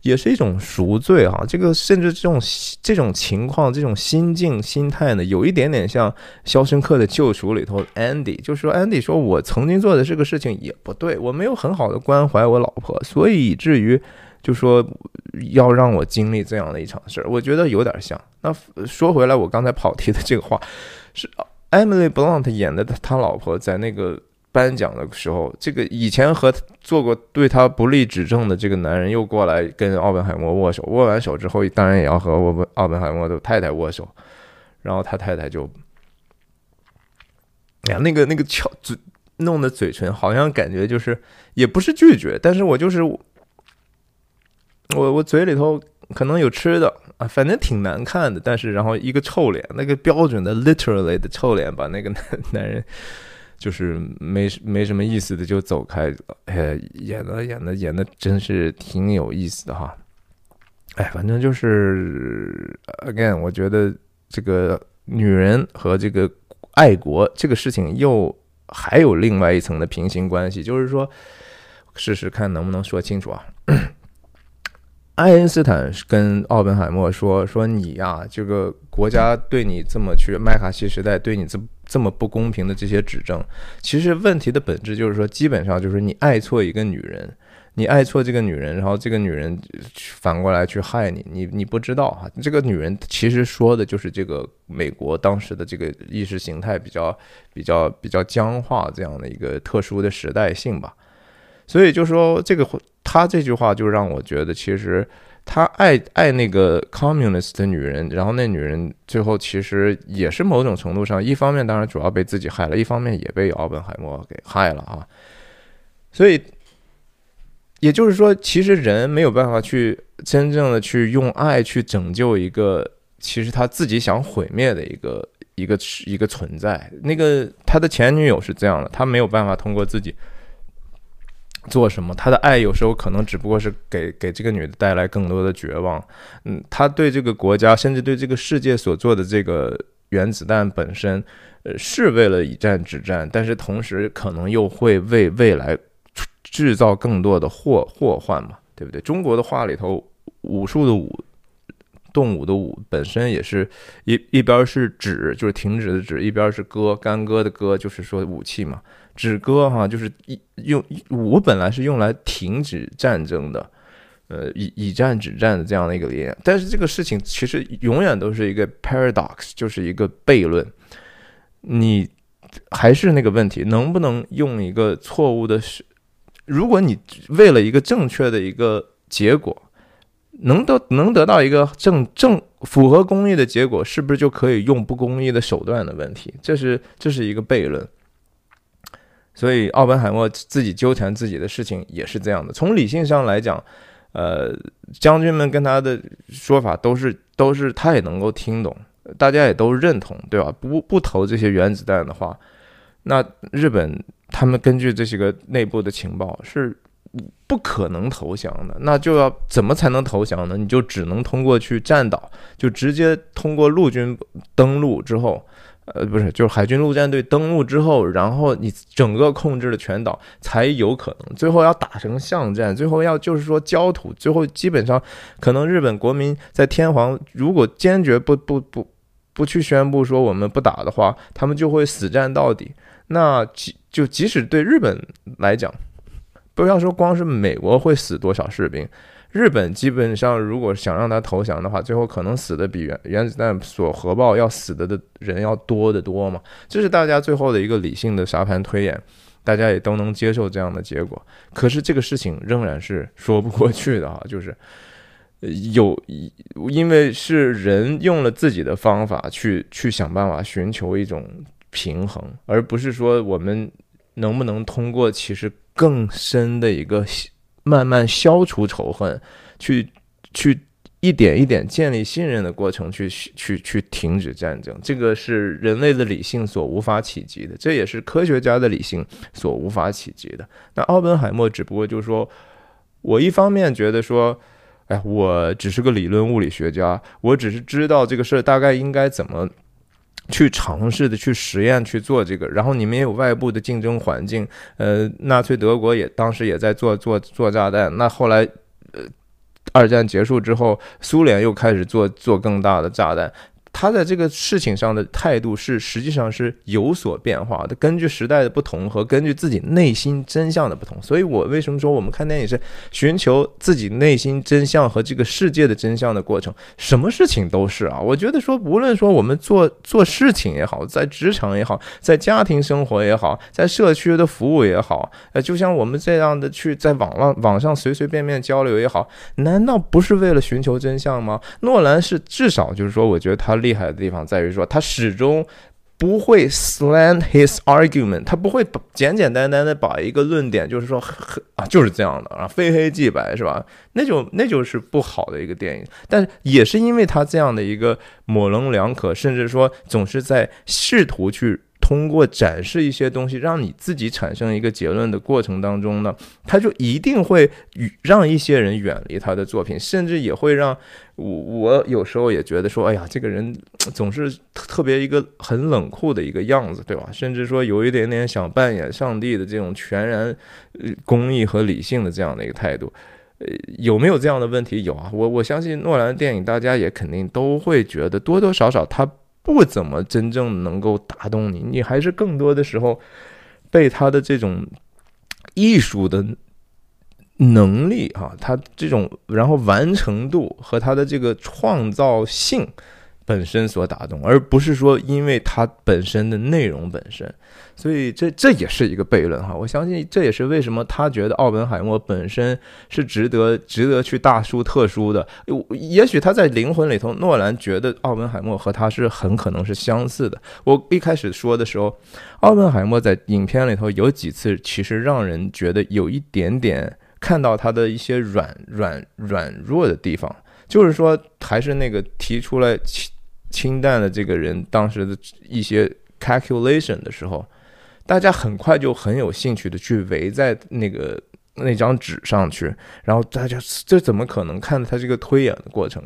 也是一种赎罪哈。这个甚至这种这种情况、这种心境、心态呢，有一点点像《肖申克的救赎》里头 Andy，就是说 Andy 说我曾经做的这个事情也不对，我没有很好的关怀我老婆，所以以至于就说要让我经历这样的一场事儿，我觉得有点像。那说回来，我刚才跑题的这个话是。Emily Blunt 演的他老婆在那个颁奖的时候，这个以前和做过对他不利指证的这个男人又过来跟奥本海默握手，握完手之后，当然也要和我们奥本海默的太太握手，然后他太太就，哎呀，那个那个翘嘴弄的嘴唇，好像感觉就是也不是拒绝，但是我就是我我嘴里头可能有吃的。啊，反正挺难看的，但是然后一个臭脸，那个标准的 literally 的臭脸，把那个 *laughs* 男男人就是没没什么意思的就走开了。哎，演的演的演的真是挺有意思的哈。哎，反正就是 again，我觉得这个女人和这个爱国这个事情又还有另外一层的平行关系，就是说试试看能不能说清楚啊。爱因斯坦跟奥本海默说：“说你呀，这个国家对你这么去麦卡锡时代对你这这么不公平的这些指证，其实问题的本质就是说，基本上就是你爱错一个女人，你爱错这个女人，然后这个女人反过来去害你，你你不知道哈。这个女人其实说的就是这个美国当时的这个意识形态比较比较比较僵化这样的一个特殊的时代性吧。所以就说这个。”他这句话就让我觉得，其实他爱爱那个 communist 的女人，然后那女人最后其实也是某种程度上，一方面当然主要被自己害了，一方面也被奥本海默给害了啊。所以也就是说，其实人没有办法去真正的去用爱去拯救一个其实他自己想毁灭的一个一个一个存在。那个他的前女友是这样的，他没有办法通过自己。做什么？他的爱有时候可能只不过是给给这个女的带来更多的绝望。嗯，他对这个国家，甚至对这个世界所做的这个原子弹本身，呃，是为了以战止战，但是同时可能又会为未来制造更多的祸祸患嘛，对不对？中国的话里头，武术的武，动武的武本身也是一一边是止，就是停止的止，一边是割，干戈的戈，就是说武器嘛。止戈哈，就是一用武本来是用来停止战争的，呃，以以战止战的这样的一个理念。但是这个事情其实永远都是一个 paradox，就是一个悖论。你还是那个问题，能不能用一个错误的？是如果你为了一个正确的一个结果，能得能得到一个正正符合公义的结果，是不是就可以用不公义的手段的问题？这是这是一个悖论。所以，奥本海默自己纠缠自己的事情也是这样的。从理性上来讲，呃，将军们跟他的说法都是都是他也能够听懂，大家也都认同，对吧？不不投这些原子弹的话，那日本他们根据这些个内部的情报是不可能投降的。那就要怎么才能投降呢？你就只能通过去占岛，就直接通过陆军登陆之后。呃，不是，就是海军陆战队登陆之后，然后你整个控制了全岛，才有可能最后要打成巷战，最后要就是说焦土，最后基本上可能日本国民在天皇如果坚决不不不不去宣布说我们不打的话，他们就会死战到底。那即就即使对日本来讲，不要说光是美国会死多少士兵。日本基本上，如果想让他投降的话，最后可能死的比原原子弹所核爆要死的的人要多得多嘛。这是大家最后的一个理性的沙盘推演，大家也都能接受这样的结果。可是这个事情仍然是说不过去的啊，*laughs* 就是有因为是人用了自己的方法去去想办法寻求一种平衡，而不是说我们能不能通过其实更深的一个。慢慢消除仇恨，去去一点一点建立信任的过程，去去去停止战争，这个是人类的理性所无法企及的，这也是科学家的理性所无法企及的。那奥本海默只不过就是说，我一方面觉得说，哎，我只是个理论物理学家，我只是知道这个事儿大概应该怎么。去尝试的去实验去做这个，然后你们也有外部的竞争环境，呃，纳粹德国也当时也在做做做炸弹，那后来，呃，二战结束之后，苏联又开始做做更大的炸弹。他在这个事情上的态度是实际上是有所变化的，根据时代的不同和根据自己内心真相的不同。所以我为什么说我们看电影是寻求自己内心真相和这个世界的真相的过程？什么事情都是啊。我觉得说，无论说我们做做事情也好，在职场也好，在家庭生活也好，在社区的服务也好，呃，就像我们这样的去在网络网上随随便便交流也好，难道不是为了寻求真相吗？诺兰是至少就是说，我觉得他。厉害的地方在于说，他始终不会 slant his argument，他不会简简单单的把一个论点，就是说啊就是这样的啊，非黑即白是吧？那就那就是不好的一个电影。但是也是因为他这样的一个模棱两可，甚至说总是在试图去。通过展示一些东西，让你自己产生一个结论的过程当中呢，他就一定会与让一些人远离他的作品，甚至也会让我我有时候也觉得说，哎呀，这个人总是特别一个很冷酷的一个样子，对吧？甚至说有一点点想扮演上帝的这种全然公益和理性的这样的一个态度，呃，有没有这样的问题？有啊，我我相信诺兰电影，大家也肯定都会觉得多多少少他。不怎么真正能够打动你，你还是更多的时候被他的这种艺术的能力啊，他这种然后完成度和他的这个创造性。本身所打动，而不是说因为它本身的内容本身，所以这这也是一个悖论哈。我相信这也是为什么他觉得奥本海默本身是值得值得去大书特书的。也许他在灵魂里头，诺兰觉得奥本海默和他是很可能是相似的。我一开始说的时候，奥本海默在影片里头有几次其实让人觉得有一点点看到他的一些软软软弱的地方，就是说还是那个提出来。清淡的这个人当时的一些 calculation 的时候，大家很快就很有兴趣的去围在那个那张纸上去，然后大家这怎么可能看他这个推演的过程？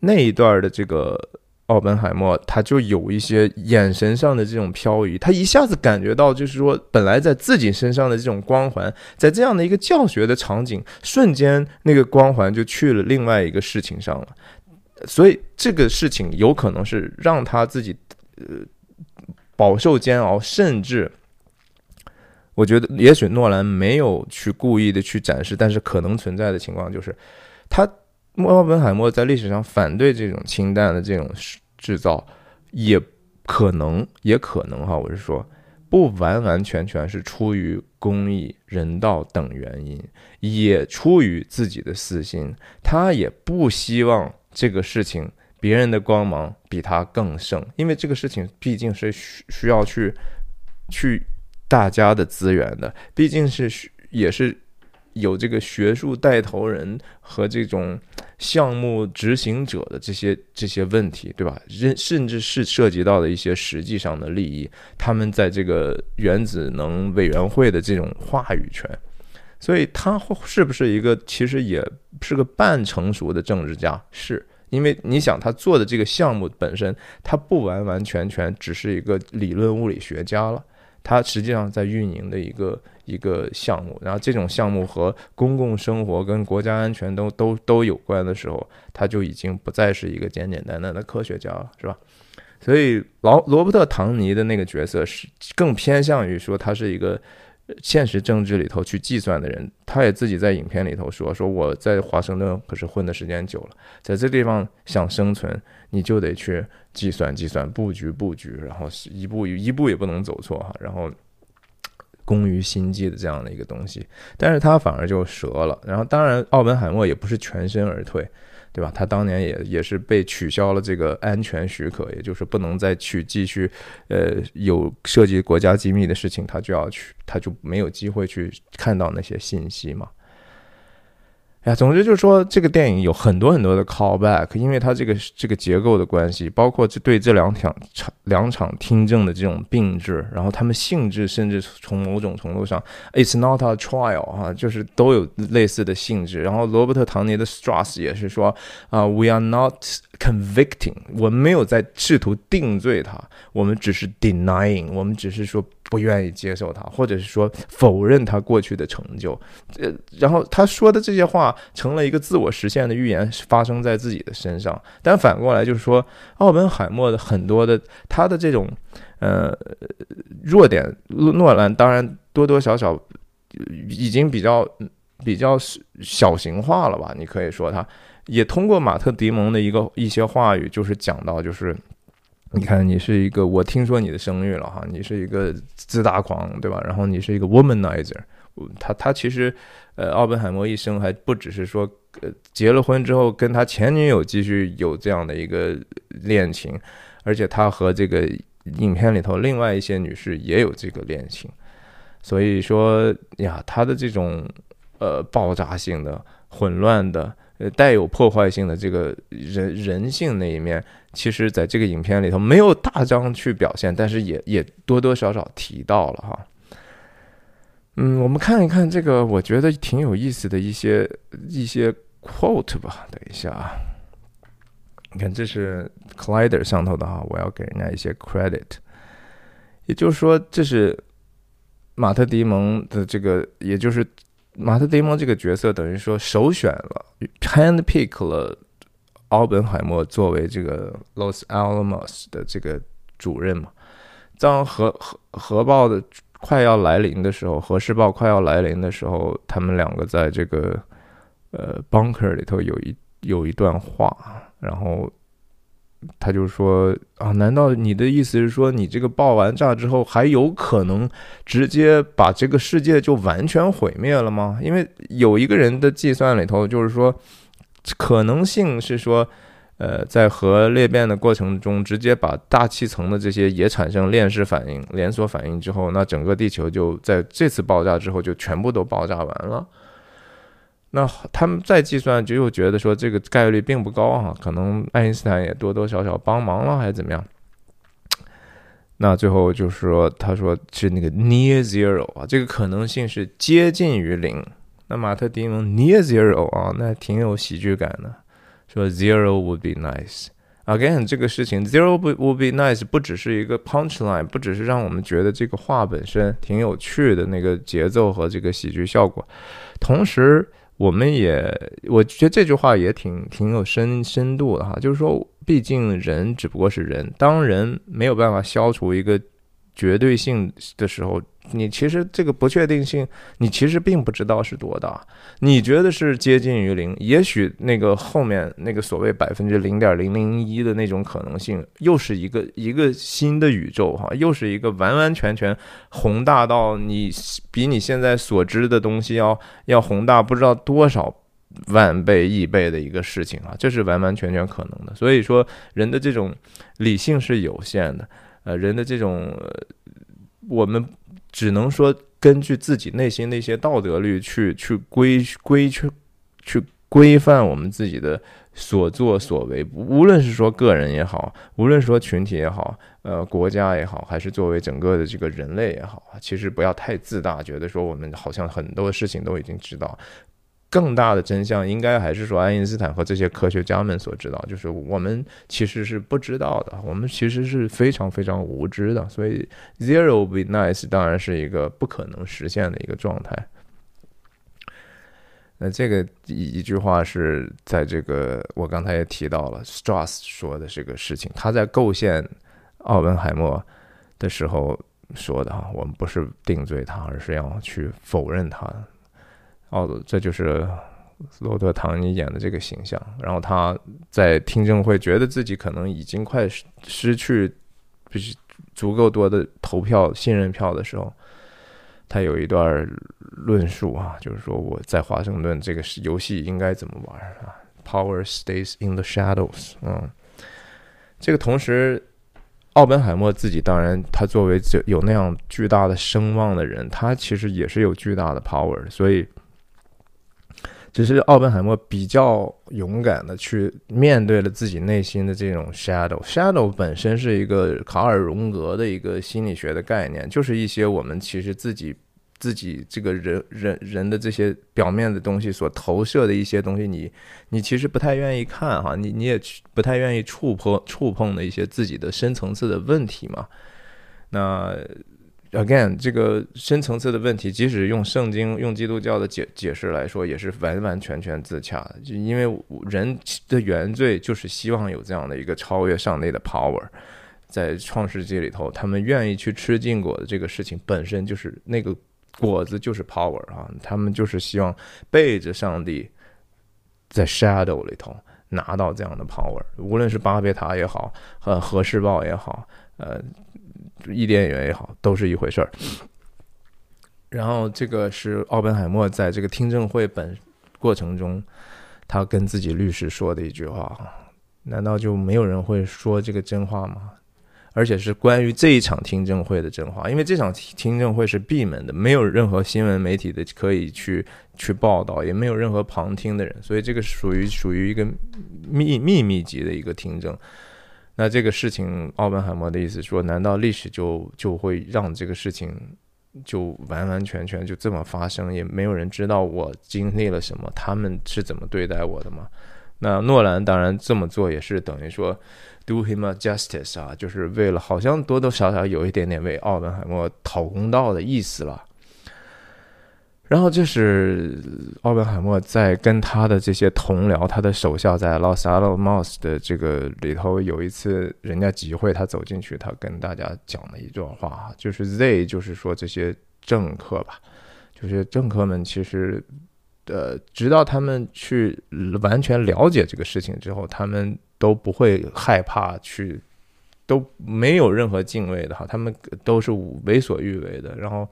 那一段的这个奥本海默他就有一些眼神上的这种漂移，他一下子感觉到就是说本来在自己身上的这种光环，在这样的一个教学的场景，瞬间那个光环就去了另外一个事情上了。所以这个事情有可能是让他自己呃饱受煎熬，甚至我觉得也许诺兰没有去故意的去展示，但是可能存在的情况就是，他莫奥本海默在历史上反对这种氢弹的这种制造，也可能也可能哈，我是说不完完全全是出于公益、人道等原因，也出于自己的私心，他也不希望。这个事情，别人的光芒比他更盛，因为这个事情毕竟是需需要去去大家的资源的，毕竟是也是有这个学术带头人和这种项目执行者的这些这些问题，对吧？甚甚至是涉及到的一些实际上的利益，他们在这个原子能委员会的这种话语权。所以他是不是一个其实也是个半成熟的政治家？是因为你想他做的这个项目本身，他不完完全全只是一个理论物理学家了，他实际上在运营的一个一个项目。然后这种项目和公共生活跟国家安全都都都有关的时候，他就已经不再是一个简简单单的科学家了，是吧？所以劳罗伯特唐尼的那个角色是更偏向于说他是一个。现实政治里头去计算的人，他也自己在影片里头说：“说我在华盛顿可是混的时间久了，在这地方想生存，你就得去计算计算，布局布局，然后一步一步也不能走错哈，然后工于心计的这样的一个东西。但是他反而就折了。然后当然，奥本海默也不是全身而退。”对吧？他当年也也是被取消了这个安全许可，也就是不能再去继续，呃，有涉及国家机密的事情，他就要去，他就没有机会去看到那些信息嘛。哎呀，总之就是说，这个电影有很多很多的 callback，因为它这个这个结构的关系，包括这对这两场场两场听证的这种并置，然后他们性质甚至从某种程度上，it's not a trial 哈，就是都有类似的性质。然后罗伯特唐尼的 Strauss 也是说啊，we are not convicting，我们没有在试图定罪他，我们只是 denying，我们只是说。不愿意接受他，或者是说否认他过去的成就，呃，然后他说的这些话成了一个自我实现的预言，发生在自己的身上。但反过来就是说，奥本海默的很多的他的这种呃弱点，诺兰当然多多少少已经比较比较小型化了吧？你可以说他也通过马特·迪蒙的一个一些话语，就是讲到就是。你看，你是一个，我听说你的声誉了哈，你是一个自大狂，对吧？然后你是一个 womanizer，他他其实，呃，奥本海默一生还不只是说，呃，结了婚之后跟他前女友继续有这样的一个恋情，而且他和这个影片里头另外一些女士也有这个恋情，所以说呀，他的这种呃爆炸性的、混乱的。呃，带有破坏性的这个人人性那一面，其实在这个影片里头没有大张去表现，但是也也多多少少提到了哈。嗯，我们看一看这个，我觉得挺有意思的一些一些 quote 吧。等一下啊，你看这是 Collider 上头的哈，我要给人家一些 credit。也就是说，这是马特·迪蒙的这个，也就是。马特·迪蒙这个角色等于说首选了，hand pick 了奥本海默作为这个 Los Alamos 的这个主任嘛。当核核核爆的快要来临的时候，核试爆快要来临的时候，他们两个在这个呃 bunker 里头有一有一段话，然后。他就说啊，难道你的意思是说，你这个爆完炸之后，还有可能直接把这个世界就完全毁灭了吗？因为有一个人的计算里头，就是说可能性是说，呃，在核裂变的过程中，直接把大气层的这些也产生链式反应、连锁反应之后，那整个地球就在这次爆炸之后就全部都爆炸完了。那他们再计算，就又觉得说这个概率并不高啊，可能爱因斯坦也多多少少帮忙了，还是怎么样？那最后就是说，他说是那个 near zero 啊，这个可能性是接近于零。那马特·迪蒙 near zero 啊，那挺有喜剧感的，说 zero would be nice。Again，这个事情 zero would be nice 不只是一个 punchline，不只是让我们觉得这个话本身挺有趣的那个节奏和这个喜剧效果，同时。我们也，我觉得这句话也挺挺有深深度的哈，就是说，毕竟人只不过是人，当人没有办法消除一个绝对性的时候。你其实这个不确定性，你其实并不知道是多大。你觉得是接近于零，也许那个后面那个所谓百分之零点零零一的那种可能性，又是一个一个新的宇宙哈，又是一个完完全全宏大到你比你现在所知的东西要要宏大不知道多少万倍亿倍的一个事情啊，这是完完全全可能的。所以说，人的这种理性是有限的，呃，人的这种我们。只能说根据自己内心的一些道德律去去规规去去规范我们自己的所作所为，无论是说个人也好，无论说群体也好，呃，国家也好，还是作为整个的这个人类也好，其实不要太自大，觉得说我们好像很多事情都已经知道。更大的真相应该还是说爱因斯坦和这些科学家们所知道，就是我们其实是不知道的，我们其实是非常非常无知的。所以 zero be nice 当然是一个不可能实现的一个状态。那这个一一句话是在这个我刚才也提到了，Strauss 说的这个事情，他在构陷奥本海默的时候说的哈，我们不是定罪他，而是要去否认他。哦，这就是罗德·唐尼演的这个形象。然后他在听证会觉得自己可能已经快失失去必须足够多的投票信任票的时候，他有一段论述啊，就是说我在华盛顿这个游戏应该怎么玩啊？Power stays in the shadows。嗯，这个同时，奥本海默自己当然，他作为有那样巨大的声望的人，他其实也是有巨大的 power，所以。只是奥本海默比较勇敢的去面对了自己内心的这种 shadow。shadow 本身是一个卡尔荣格的一个心理学的概念，就是一些我们其实自己自己这个人人人的这些表面的东西所投射的一些东西，你你其实不太愿意看哈，你你也不太愿意触碰触碰的一些自己的深层次的问题嘛。那 Again，这个深层次的问题，即使用圣经、用基督教的解解释来说，也是完完全全自洽的。就因为人的原罪就是希望有这样的一个超越上帝的 power，在创世纪里头，他们愿意去吃禁果的这个事情本身就是那个果子就是 power 啊，他们就是希望背着上帝在 shadow 里头拿到这样的 power，无论是巴别塔也好，和，和氏报也好，呃。伊甸园也好，都是一回事儿。然后，这个是奥本海默在这个听证会本过程中，他跟自己律师说的一句话：难道就没有人会说这个真话吗？而且是关于这一场听证会的真话，因为这场听证会是闭门的，没有任何新闻媒体的可以去去报道，也没有任何旁听的人，所以这个属于属于一个秘秘密级的一个听证。那这个事情，奥本海默的意思说，难道历史就就会让这个事情就完完全全就这么发生？也没有人知道我经历了什么，他们是怎么对待我的吗？那诺兰当然这么做也是等于说 do him a justice 啊，就是为了好像多多少少有一点点为奥本海默讨公道的意思了。然后就是奥本海默在跟他的这些同僚、他的手下在 Los Alamos 的这个里头，有一次人家集会，他走进去，他跟大家讲了一段话，就是 “they” 就是说这些政客吧，就是政客们其实，呃，直到他们去完全了解这个事情之后，他们都不会害怕去，都没有任何敬畏的哈，他们都是为所欲为的，然后。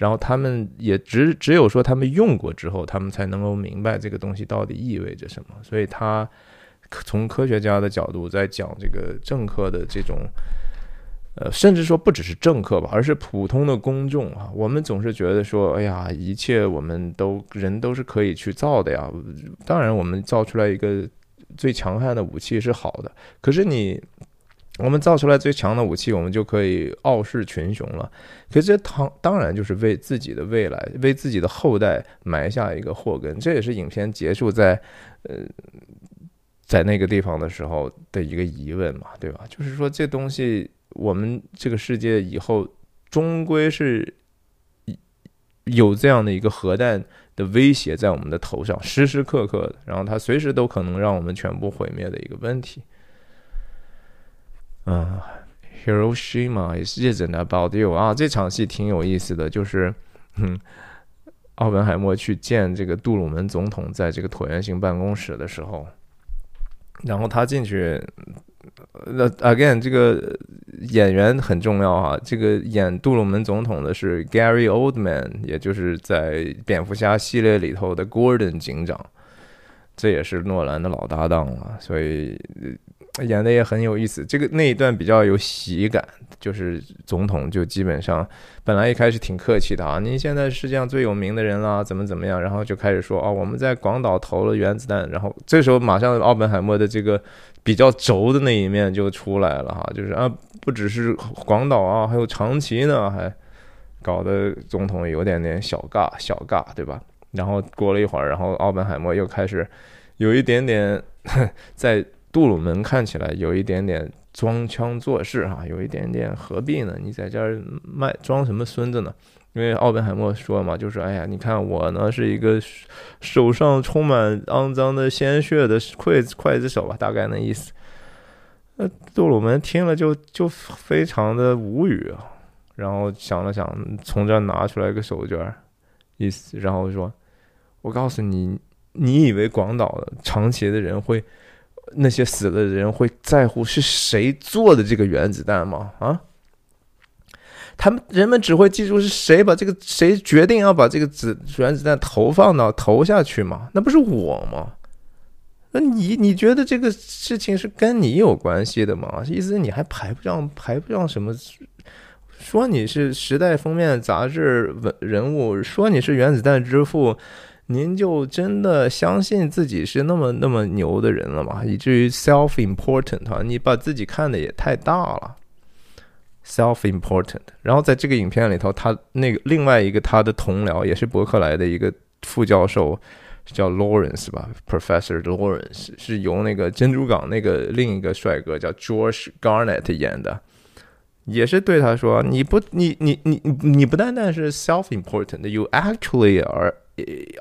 然后他们也只只有说他们用过之后，他们才能够明白这个东西到底意味着什么。所以他从科学家的角度在讲这个政客的这种，呃，甚至说不只是政客吧，而是普通的公众啊。我们总是觉得说，哎呀，一切我们都人都是可以去造的呀。当然，我们造出来一个最强悍的武器是好的，可是你。我们造出来最强的武器，我们就可以傲视群雄了。可是这，当当然就是为自己的未来、为自己的后代埋下一个祸根。这也是影片结束在，呃，在那个地方的时候的一个疑问嘛，对吧？就是说，这东西，我们这个世界以后终归是有这样的一个核弹的威胁在我们的头上，时时刻刻的，然后它随时都可能让我们全部毁灭的一个问题。嗯，Hiroshima is isn't about you 啊，这场戏挺有意思的，就是，嗯，奥本海默去见这个杜鲁门总统，在这个椭圆形办公室的时候，然后他进去，那 again 这个演员很重要啊，这个演杜鲁门总统的是 Gary Oldman，也就是在蝙蝠侠系列里头的 Gordon 警长，这也是诺兰的老搭档了，所以。演的也很有意思，这个那一段比较有喜感，就是总统就基本上本来一开始挺客气的啊，您现在世界上最有名的人啦，怎么怎么样，然后就开始说哦，我们在广岛投了原子弹，然后这时候马上奥本海默的这个比较轴的那一面就出来了哈，就是啊，不只是广岛啊，还有长崎呢，还搞得总统有点点小尬小尬，对吧？然后过了一会儿，然后奥本海默又开始有一点点 *laughs* 在杜鲁门看起来有一点点装腔作势哈，有一点点何必呢？你在这儿卖装什么孙子呢？因为奥本海默说嘛，就是哎呀，你看我呢是一个手上充满肮脏的鲜血的刽子刽子手吧，大概那意思。那杜鲁门听了就就非常的无语啊，然后想了想，从这儿拿出来一个手绢儿，意思，然后说：“我告诉你，你以为广岛的长崎的人会那些死了的人会在乎是谁做的这个原子弹吗？啊？”他们人们只会记住是谁把这个谁决定要把这个子原子弹投放到投下去吗？那不是我吗？那你你觉得这个事情是跟你有关系的吗？意思你还排不上排不上什么？说你是时代封面杂志文人物，说你是原子弹之父，您就真的相信自己是那么那么牛的人了吗？以至于 self important 哈，你把自己看的也太大了。self-important，然后在这个影片里头，他那个另外一个他的同僚也是伯克莱的一个副教授，叫 Lawrence 吧，Professor Lawrence 是由那个珍珠港那个另一个帅哥叫 George Garnett 演的，也是对他说：“你不，你你你你不单单是 self-important，you actually are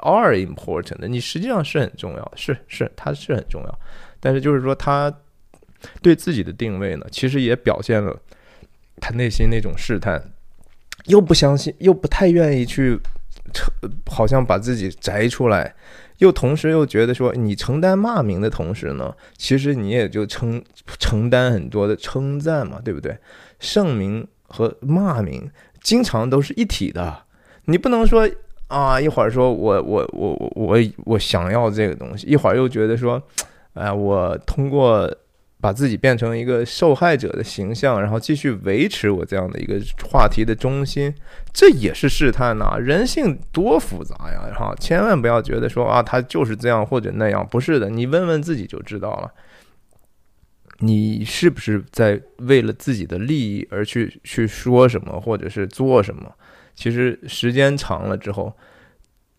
are important，你实际上是很重要，是是，他是很重要，但是就是说他对自己的定位呢，其实也表现了。”他内心那种试探，又不相信，又不太愿意去承，好像把自己摘出来，又同时又觉得说，你承担骂名的同时呢，其实你也就承承担很多的称赞嘛，对不对？盛名和骂名经常都是一体的，你不能说啊，一会儿说我我我我我我想要这个东西，一会儿又觉得说，哎，我通过。把自己变成一个受害者的形象，然后继续维持我这样的一个话题的中心，这也是试探呐。人性多复杂呀！哈，千万不要觉得说啊，他就是这样或者那样，不是的。你问问自己就知道了，你是不是在为了自己的利益而去去说什么或者是做什么？其实时间长了之后，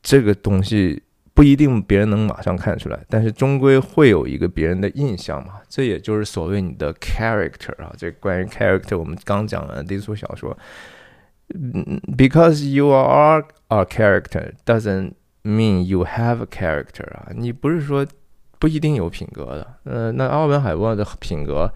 这个东西。不一定别人能马上看出来，但是终归会有一个别人的印象嘛。这也就是所谓你的 character 啊。这关于 character，我们刚讲完低俗小说。嗯 Because you are a character doesn't mean you have a character 啊。你不是说不一定有品格的。呃，那奥本海默的品格。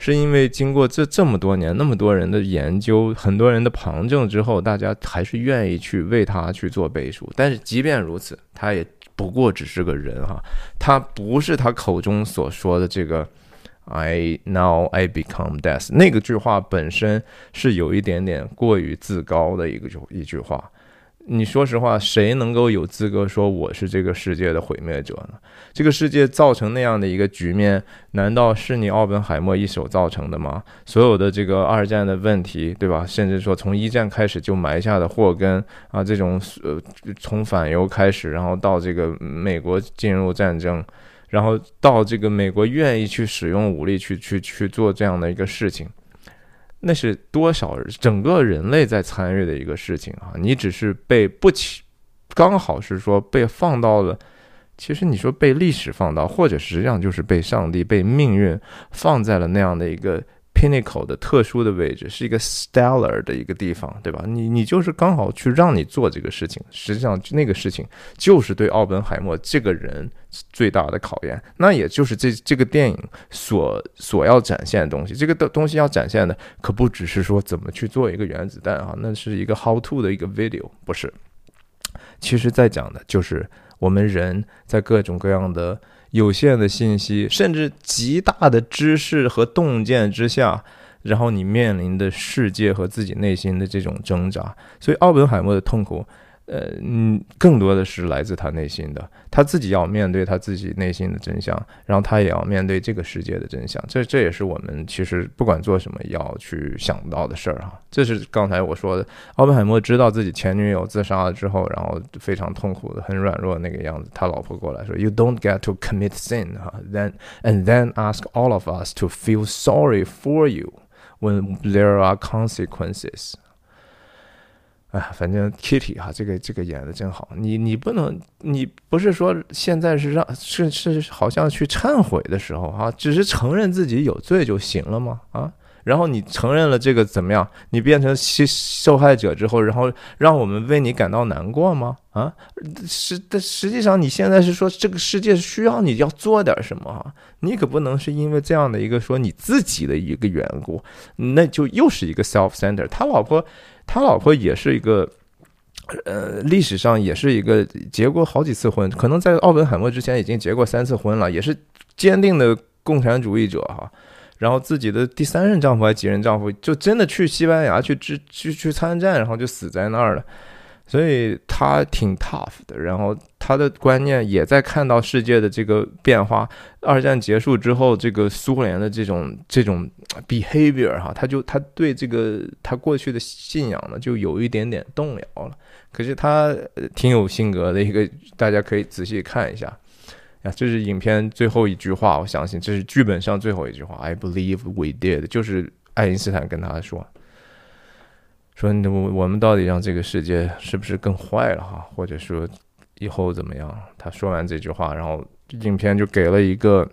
是因为经过这这么多年那么多人的研究，很多人的旁证之后，大家还是愿意去为他去做背书。但是即便如此，他也不过只是个人哈，他不是他口中所说的这个 “I now I become death” 那个句话本身是有一点点过于自高的一个就一句话。你说实话，谁能够有资格说我是这个世界的毁灭者呢？这个世界造成那样的一个局面，难道是你奥本海默一手造成的吗？所有的这个二战的问题，对吧？甚至说从一战开始就埋下的祸根啊，这种呃，从反犹开始，然后到这个美国进入战争，然后到这个美国愿意去使用武力去去去做这样的一个事情。那是多少整个人类在参与的一个事情啊！你只是被不起，刚好是说被放到了，其实你说被历史放到，或者实际上就是被上帝、被命运放在了那样的一个。Pinnacle 的特殊的位置是一个 stellar 的一个地方，对吧？你你就是刚好去让你做这个事情，实际上那个事情就是对奥本海默这个人最大的考验。那也就是这这个电影所所要展现的东西。这个的东西要展现的可不只是说怎么去做一个原子弹啊，那是一个 how to 的一个 video，不是。其实在讲的就是我们人在各种各样的。有限的信息，甚至极大的知识和洞见之下，然后你面临的世界和自己内心的这种挣扎，所以奥本海默的痛苦。呃，嗯，更多的是来自他内心的，他自己要面对他自己内心的真相，然后他也要面对这个世界的真相。这这也是我们其实不管做什么要去想到的事儿哈。这是刚才我说的，奥本海默知道自己前女友自杀了之后，然后非常痛苦的、很软弱那个样子。他老婆过来说：“You don't get to commit sin 哈，then and then ask all of us to feel sorry for you when there are consequences。”哎，反正 Kitty 哈，这个这个演的真好。你你不能，你不是说现在是让是是好像去忏悔的时候哈，只是承认自己有罪就行了吗？啊？然后你承认了这个怎么样？你变成受受害者之后，然后让我们为你感到难过吗？啊，实但实际上你现在是说这个世界需要你要做点什么啊？你可不能是因为这样的一个说你自己的一个缘故，那就又是一个 self center。他老婆，他老婆也是一个，呃，历史上也是一个结过好几次婚，可能在奥本海默之前已经结过三次婚了，也是坚定的共产主义者哈。然后自己的第三任丈夫还几任丈夫，就真的去西班牙去支去去参战，然后就死在那儿了。所以他挺 tough 的。然后他的观念也在看到世界的这个变化。二战结束之后，这个苏联的这种这种 behavior 哈，他就他对这个他过去的信仰呢，就有一点点动摇了。可是他挺有性格的一个，大家可以仔细看一下。呀，这是影片最后一句话，我相信这是剧本上最后一句话。I believe we did，就是爱因斯坦跟他说：“说我我们到底让这个世界是不是更坏了哈？或者说以后怎么样？”他说完这句话，然后影片就给了一个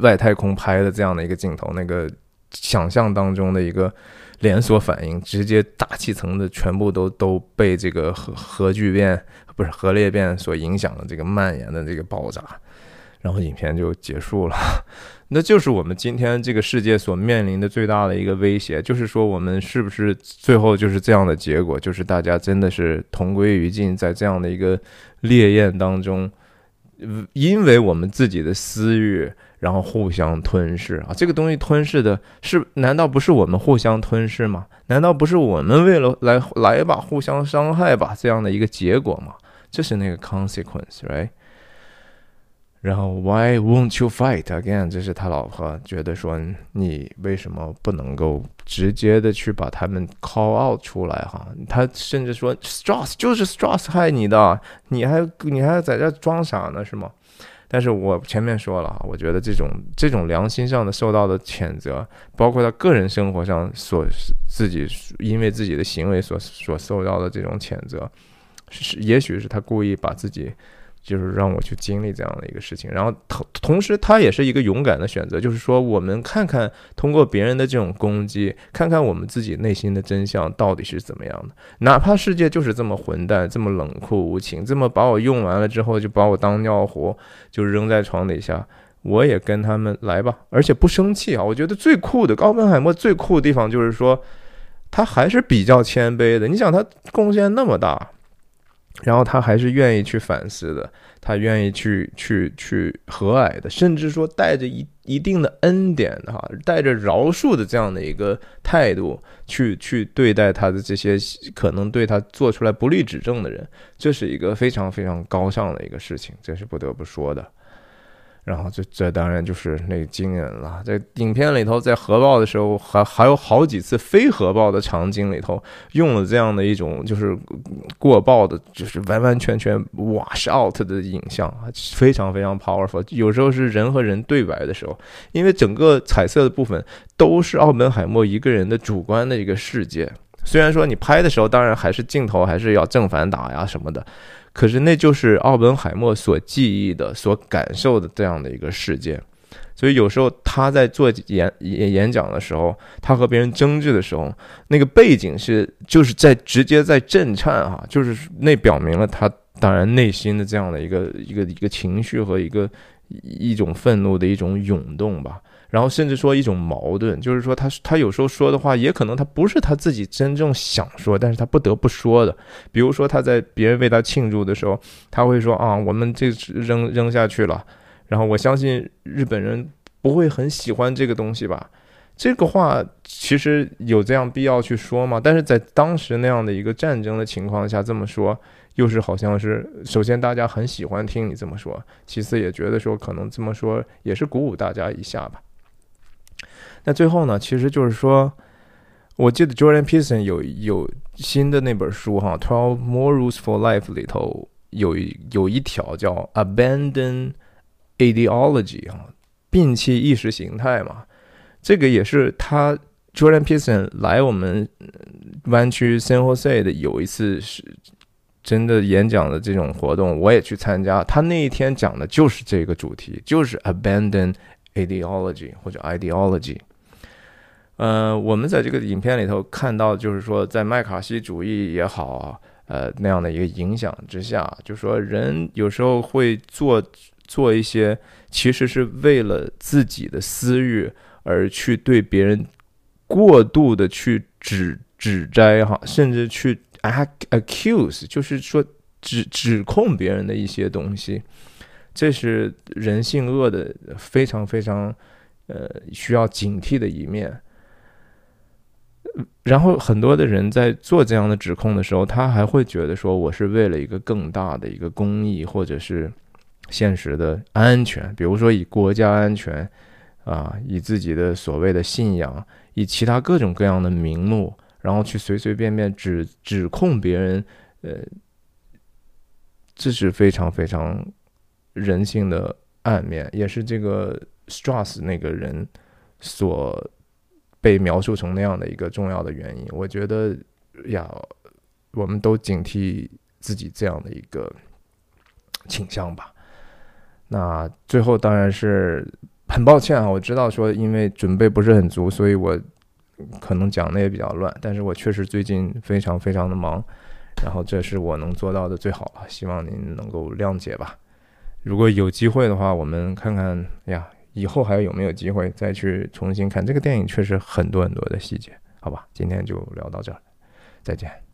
外太空拍的这样的一个镜头，那个想象当中的一个连锁反应，直接大气层的全部都都被这个核核聚变。不是核裂变所影响的这个蔓延的这个爆炸，然后影片就结束了。*laughs* 那就是我们今天这个世界所面临的最大的一个威胁，就是说我们是不是最后就是这样的结果，就是大家真的是同归于尽，在这样的一个烈焰当中，因为我们自己的私欲。然后互相吞噬啊！这个东西吞噬的是，难道不是我们互相吞噬吗？难道不是我们为了来来吧，互相伤害吧这样的一个结果吗？这是那个 consequence，right？然后 Why won't you fight again？这是他老婆觉得说，你为什么不能够直接的去把他们 call out 出来哈？他甚至说 Strauss 就是 Strauss 害你的，你还你还在这装傻呢是吗？但是我前面说了哈我觉得这种这种良心上的受到的谴责，包括他个人生活上所自己因为自己的行为所所受到的这种谴责，是也许是他故意把自己。就是让我去经历这样的一个事情，然后同同时，他也是一个勇敢的选择。就是说，我们看看通过别人的这种攻击，看看我们自己内心的真相到底是怎么样的。哪怕世界就是这么混蛋，这么冷酷无情，这么把我用完了之后就把我当尿壶，就扔在床底下，我也跟他们来吧，而且不生气啊！我觉得最酷的高本海默最酷的地方就是说，他还是比较谦卑的。你想，他贡献那么大。然后他还是愿意去反思的，他愿意去去去和蔼的，甚至说带着一一定的恩典的哈，带着饶恕的这样的一个态度去去对待他的这些可能对他做出来不利指证的人，这是一个非常非常高尚的一个事情，这是不得不说的。然后这这当然就是那个惊人了，在影片里头，在核爆的时候，还还有好几次非核爆的场景里头，用了这样的一种就是过爆的，就是完完全全 wash out 的影像啊，非常非常 powerful。有时候是人和人对白的时候，因为整个彩色的部分都是奥本海默一个人的主观的一个世界。虽然说你拍的时候，当然还是镜头还是要正反打呀什么的。可是那就是奥本海默所记忆的、所感受的这样的一个世界，所以有时候他在做演演演讲的时候，他和别人争执的时候，那个背景是就是在直接在震颤哈，就是那表明了他当然内心的这样的一个一个一个情绪和一个一种愤怒的一种涌动吧。然后甚至说一种矛盾，就是说他他有时候说的话，也可能他不是他自己真正想说，但是他不得不说的。比如说他在别人为他庆祝的时候，他会说啊，我们这扔 *laughs* 扔下去了。然后我相信日本人不会很喜欢这个东西吧？这个话其实有这样必要去说吗？但是在当时那样的一个战争的情况下这么说，又是好像是首先大家很喜欢听你这么说，其次也觉得说可能这么说也是鼓舞大家一下吧。那最后呢，其实就是说，我记得 Jordan Peterson 有有新的那本书哈，《Twelve More Rules for Life》里头有有一条叫 “Abandon Ideology” 哈，摒弃意识形态嘛。这个也是他 Jordan Peterson 来我们湾区 San Jose 的有一次是真的演讲的这种活动，我也去参加。他那一天讲的就是这个主题，就是 Abandon Ideology 或者 Ideology。呃，我们在这个影片里头看到，就是说在麦卡锡主义也好，呃那样的一个影响之下，就说人有时候会做做一些，其实是为了自己的私欲而去对别人。过度的去指指摘哈，甚至去 accuse，就是说指指控别人的一些东西，这是人性恶的非常非常呃需要警惕的一面。然后很多的人在做这样的指控的时候，他还会觉得说我是为了一个更大的一个公益，或者是现实的安全，比如说以国家安全啊，以自己的所谓的信仰。以其他各种各样的名目，然后去随随便便指指控别人，呃，这是非常非常人性的暗面，也是这个 Strauss 那个人所被描述成那样的一个重要的原因。我觉得呀，我们都警惕自己这样的一个倾向吧。那最后当然是。很抱歉啊，我知道说因为准备不是很足，所以我可能讲的也比较乱。但是我确实最近非常非常的忙，然后这是我能做到的最好了，希望您能够谅解吧。如果有机会的话，我们看看呀，以后还有没有机会再去重新看这个电影？确实很多很多的细节，好吧？今天就聊到这儿，再见。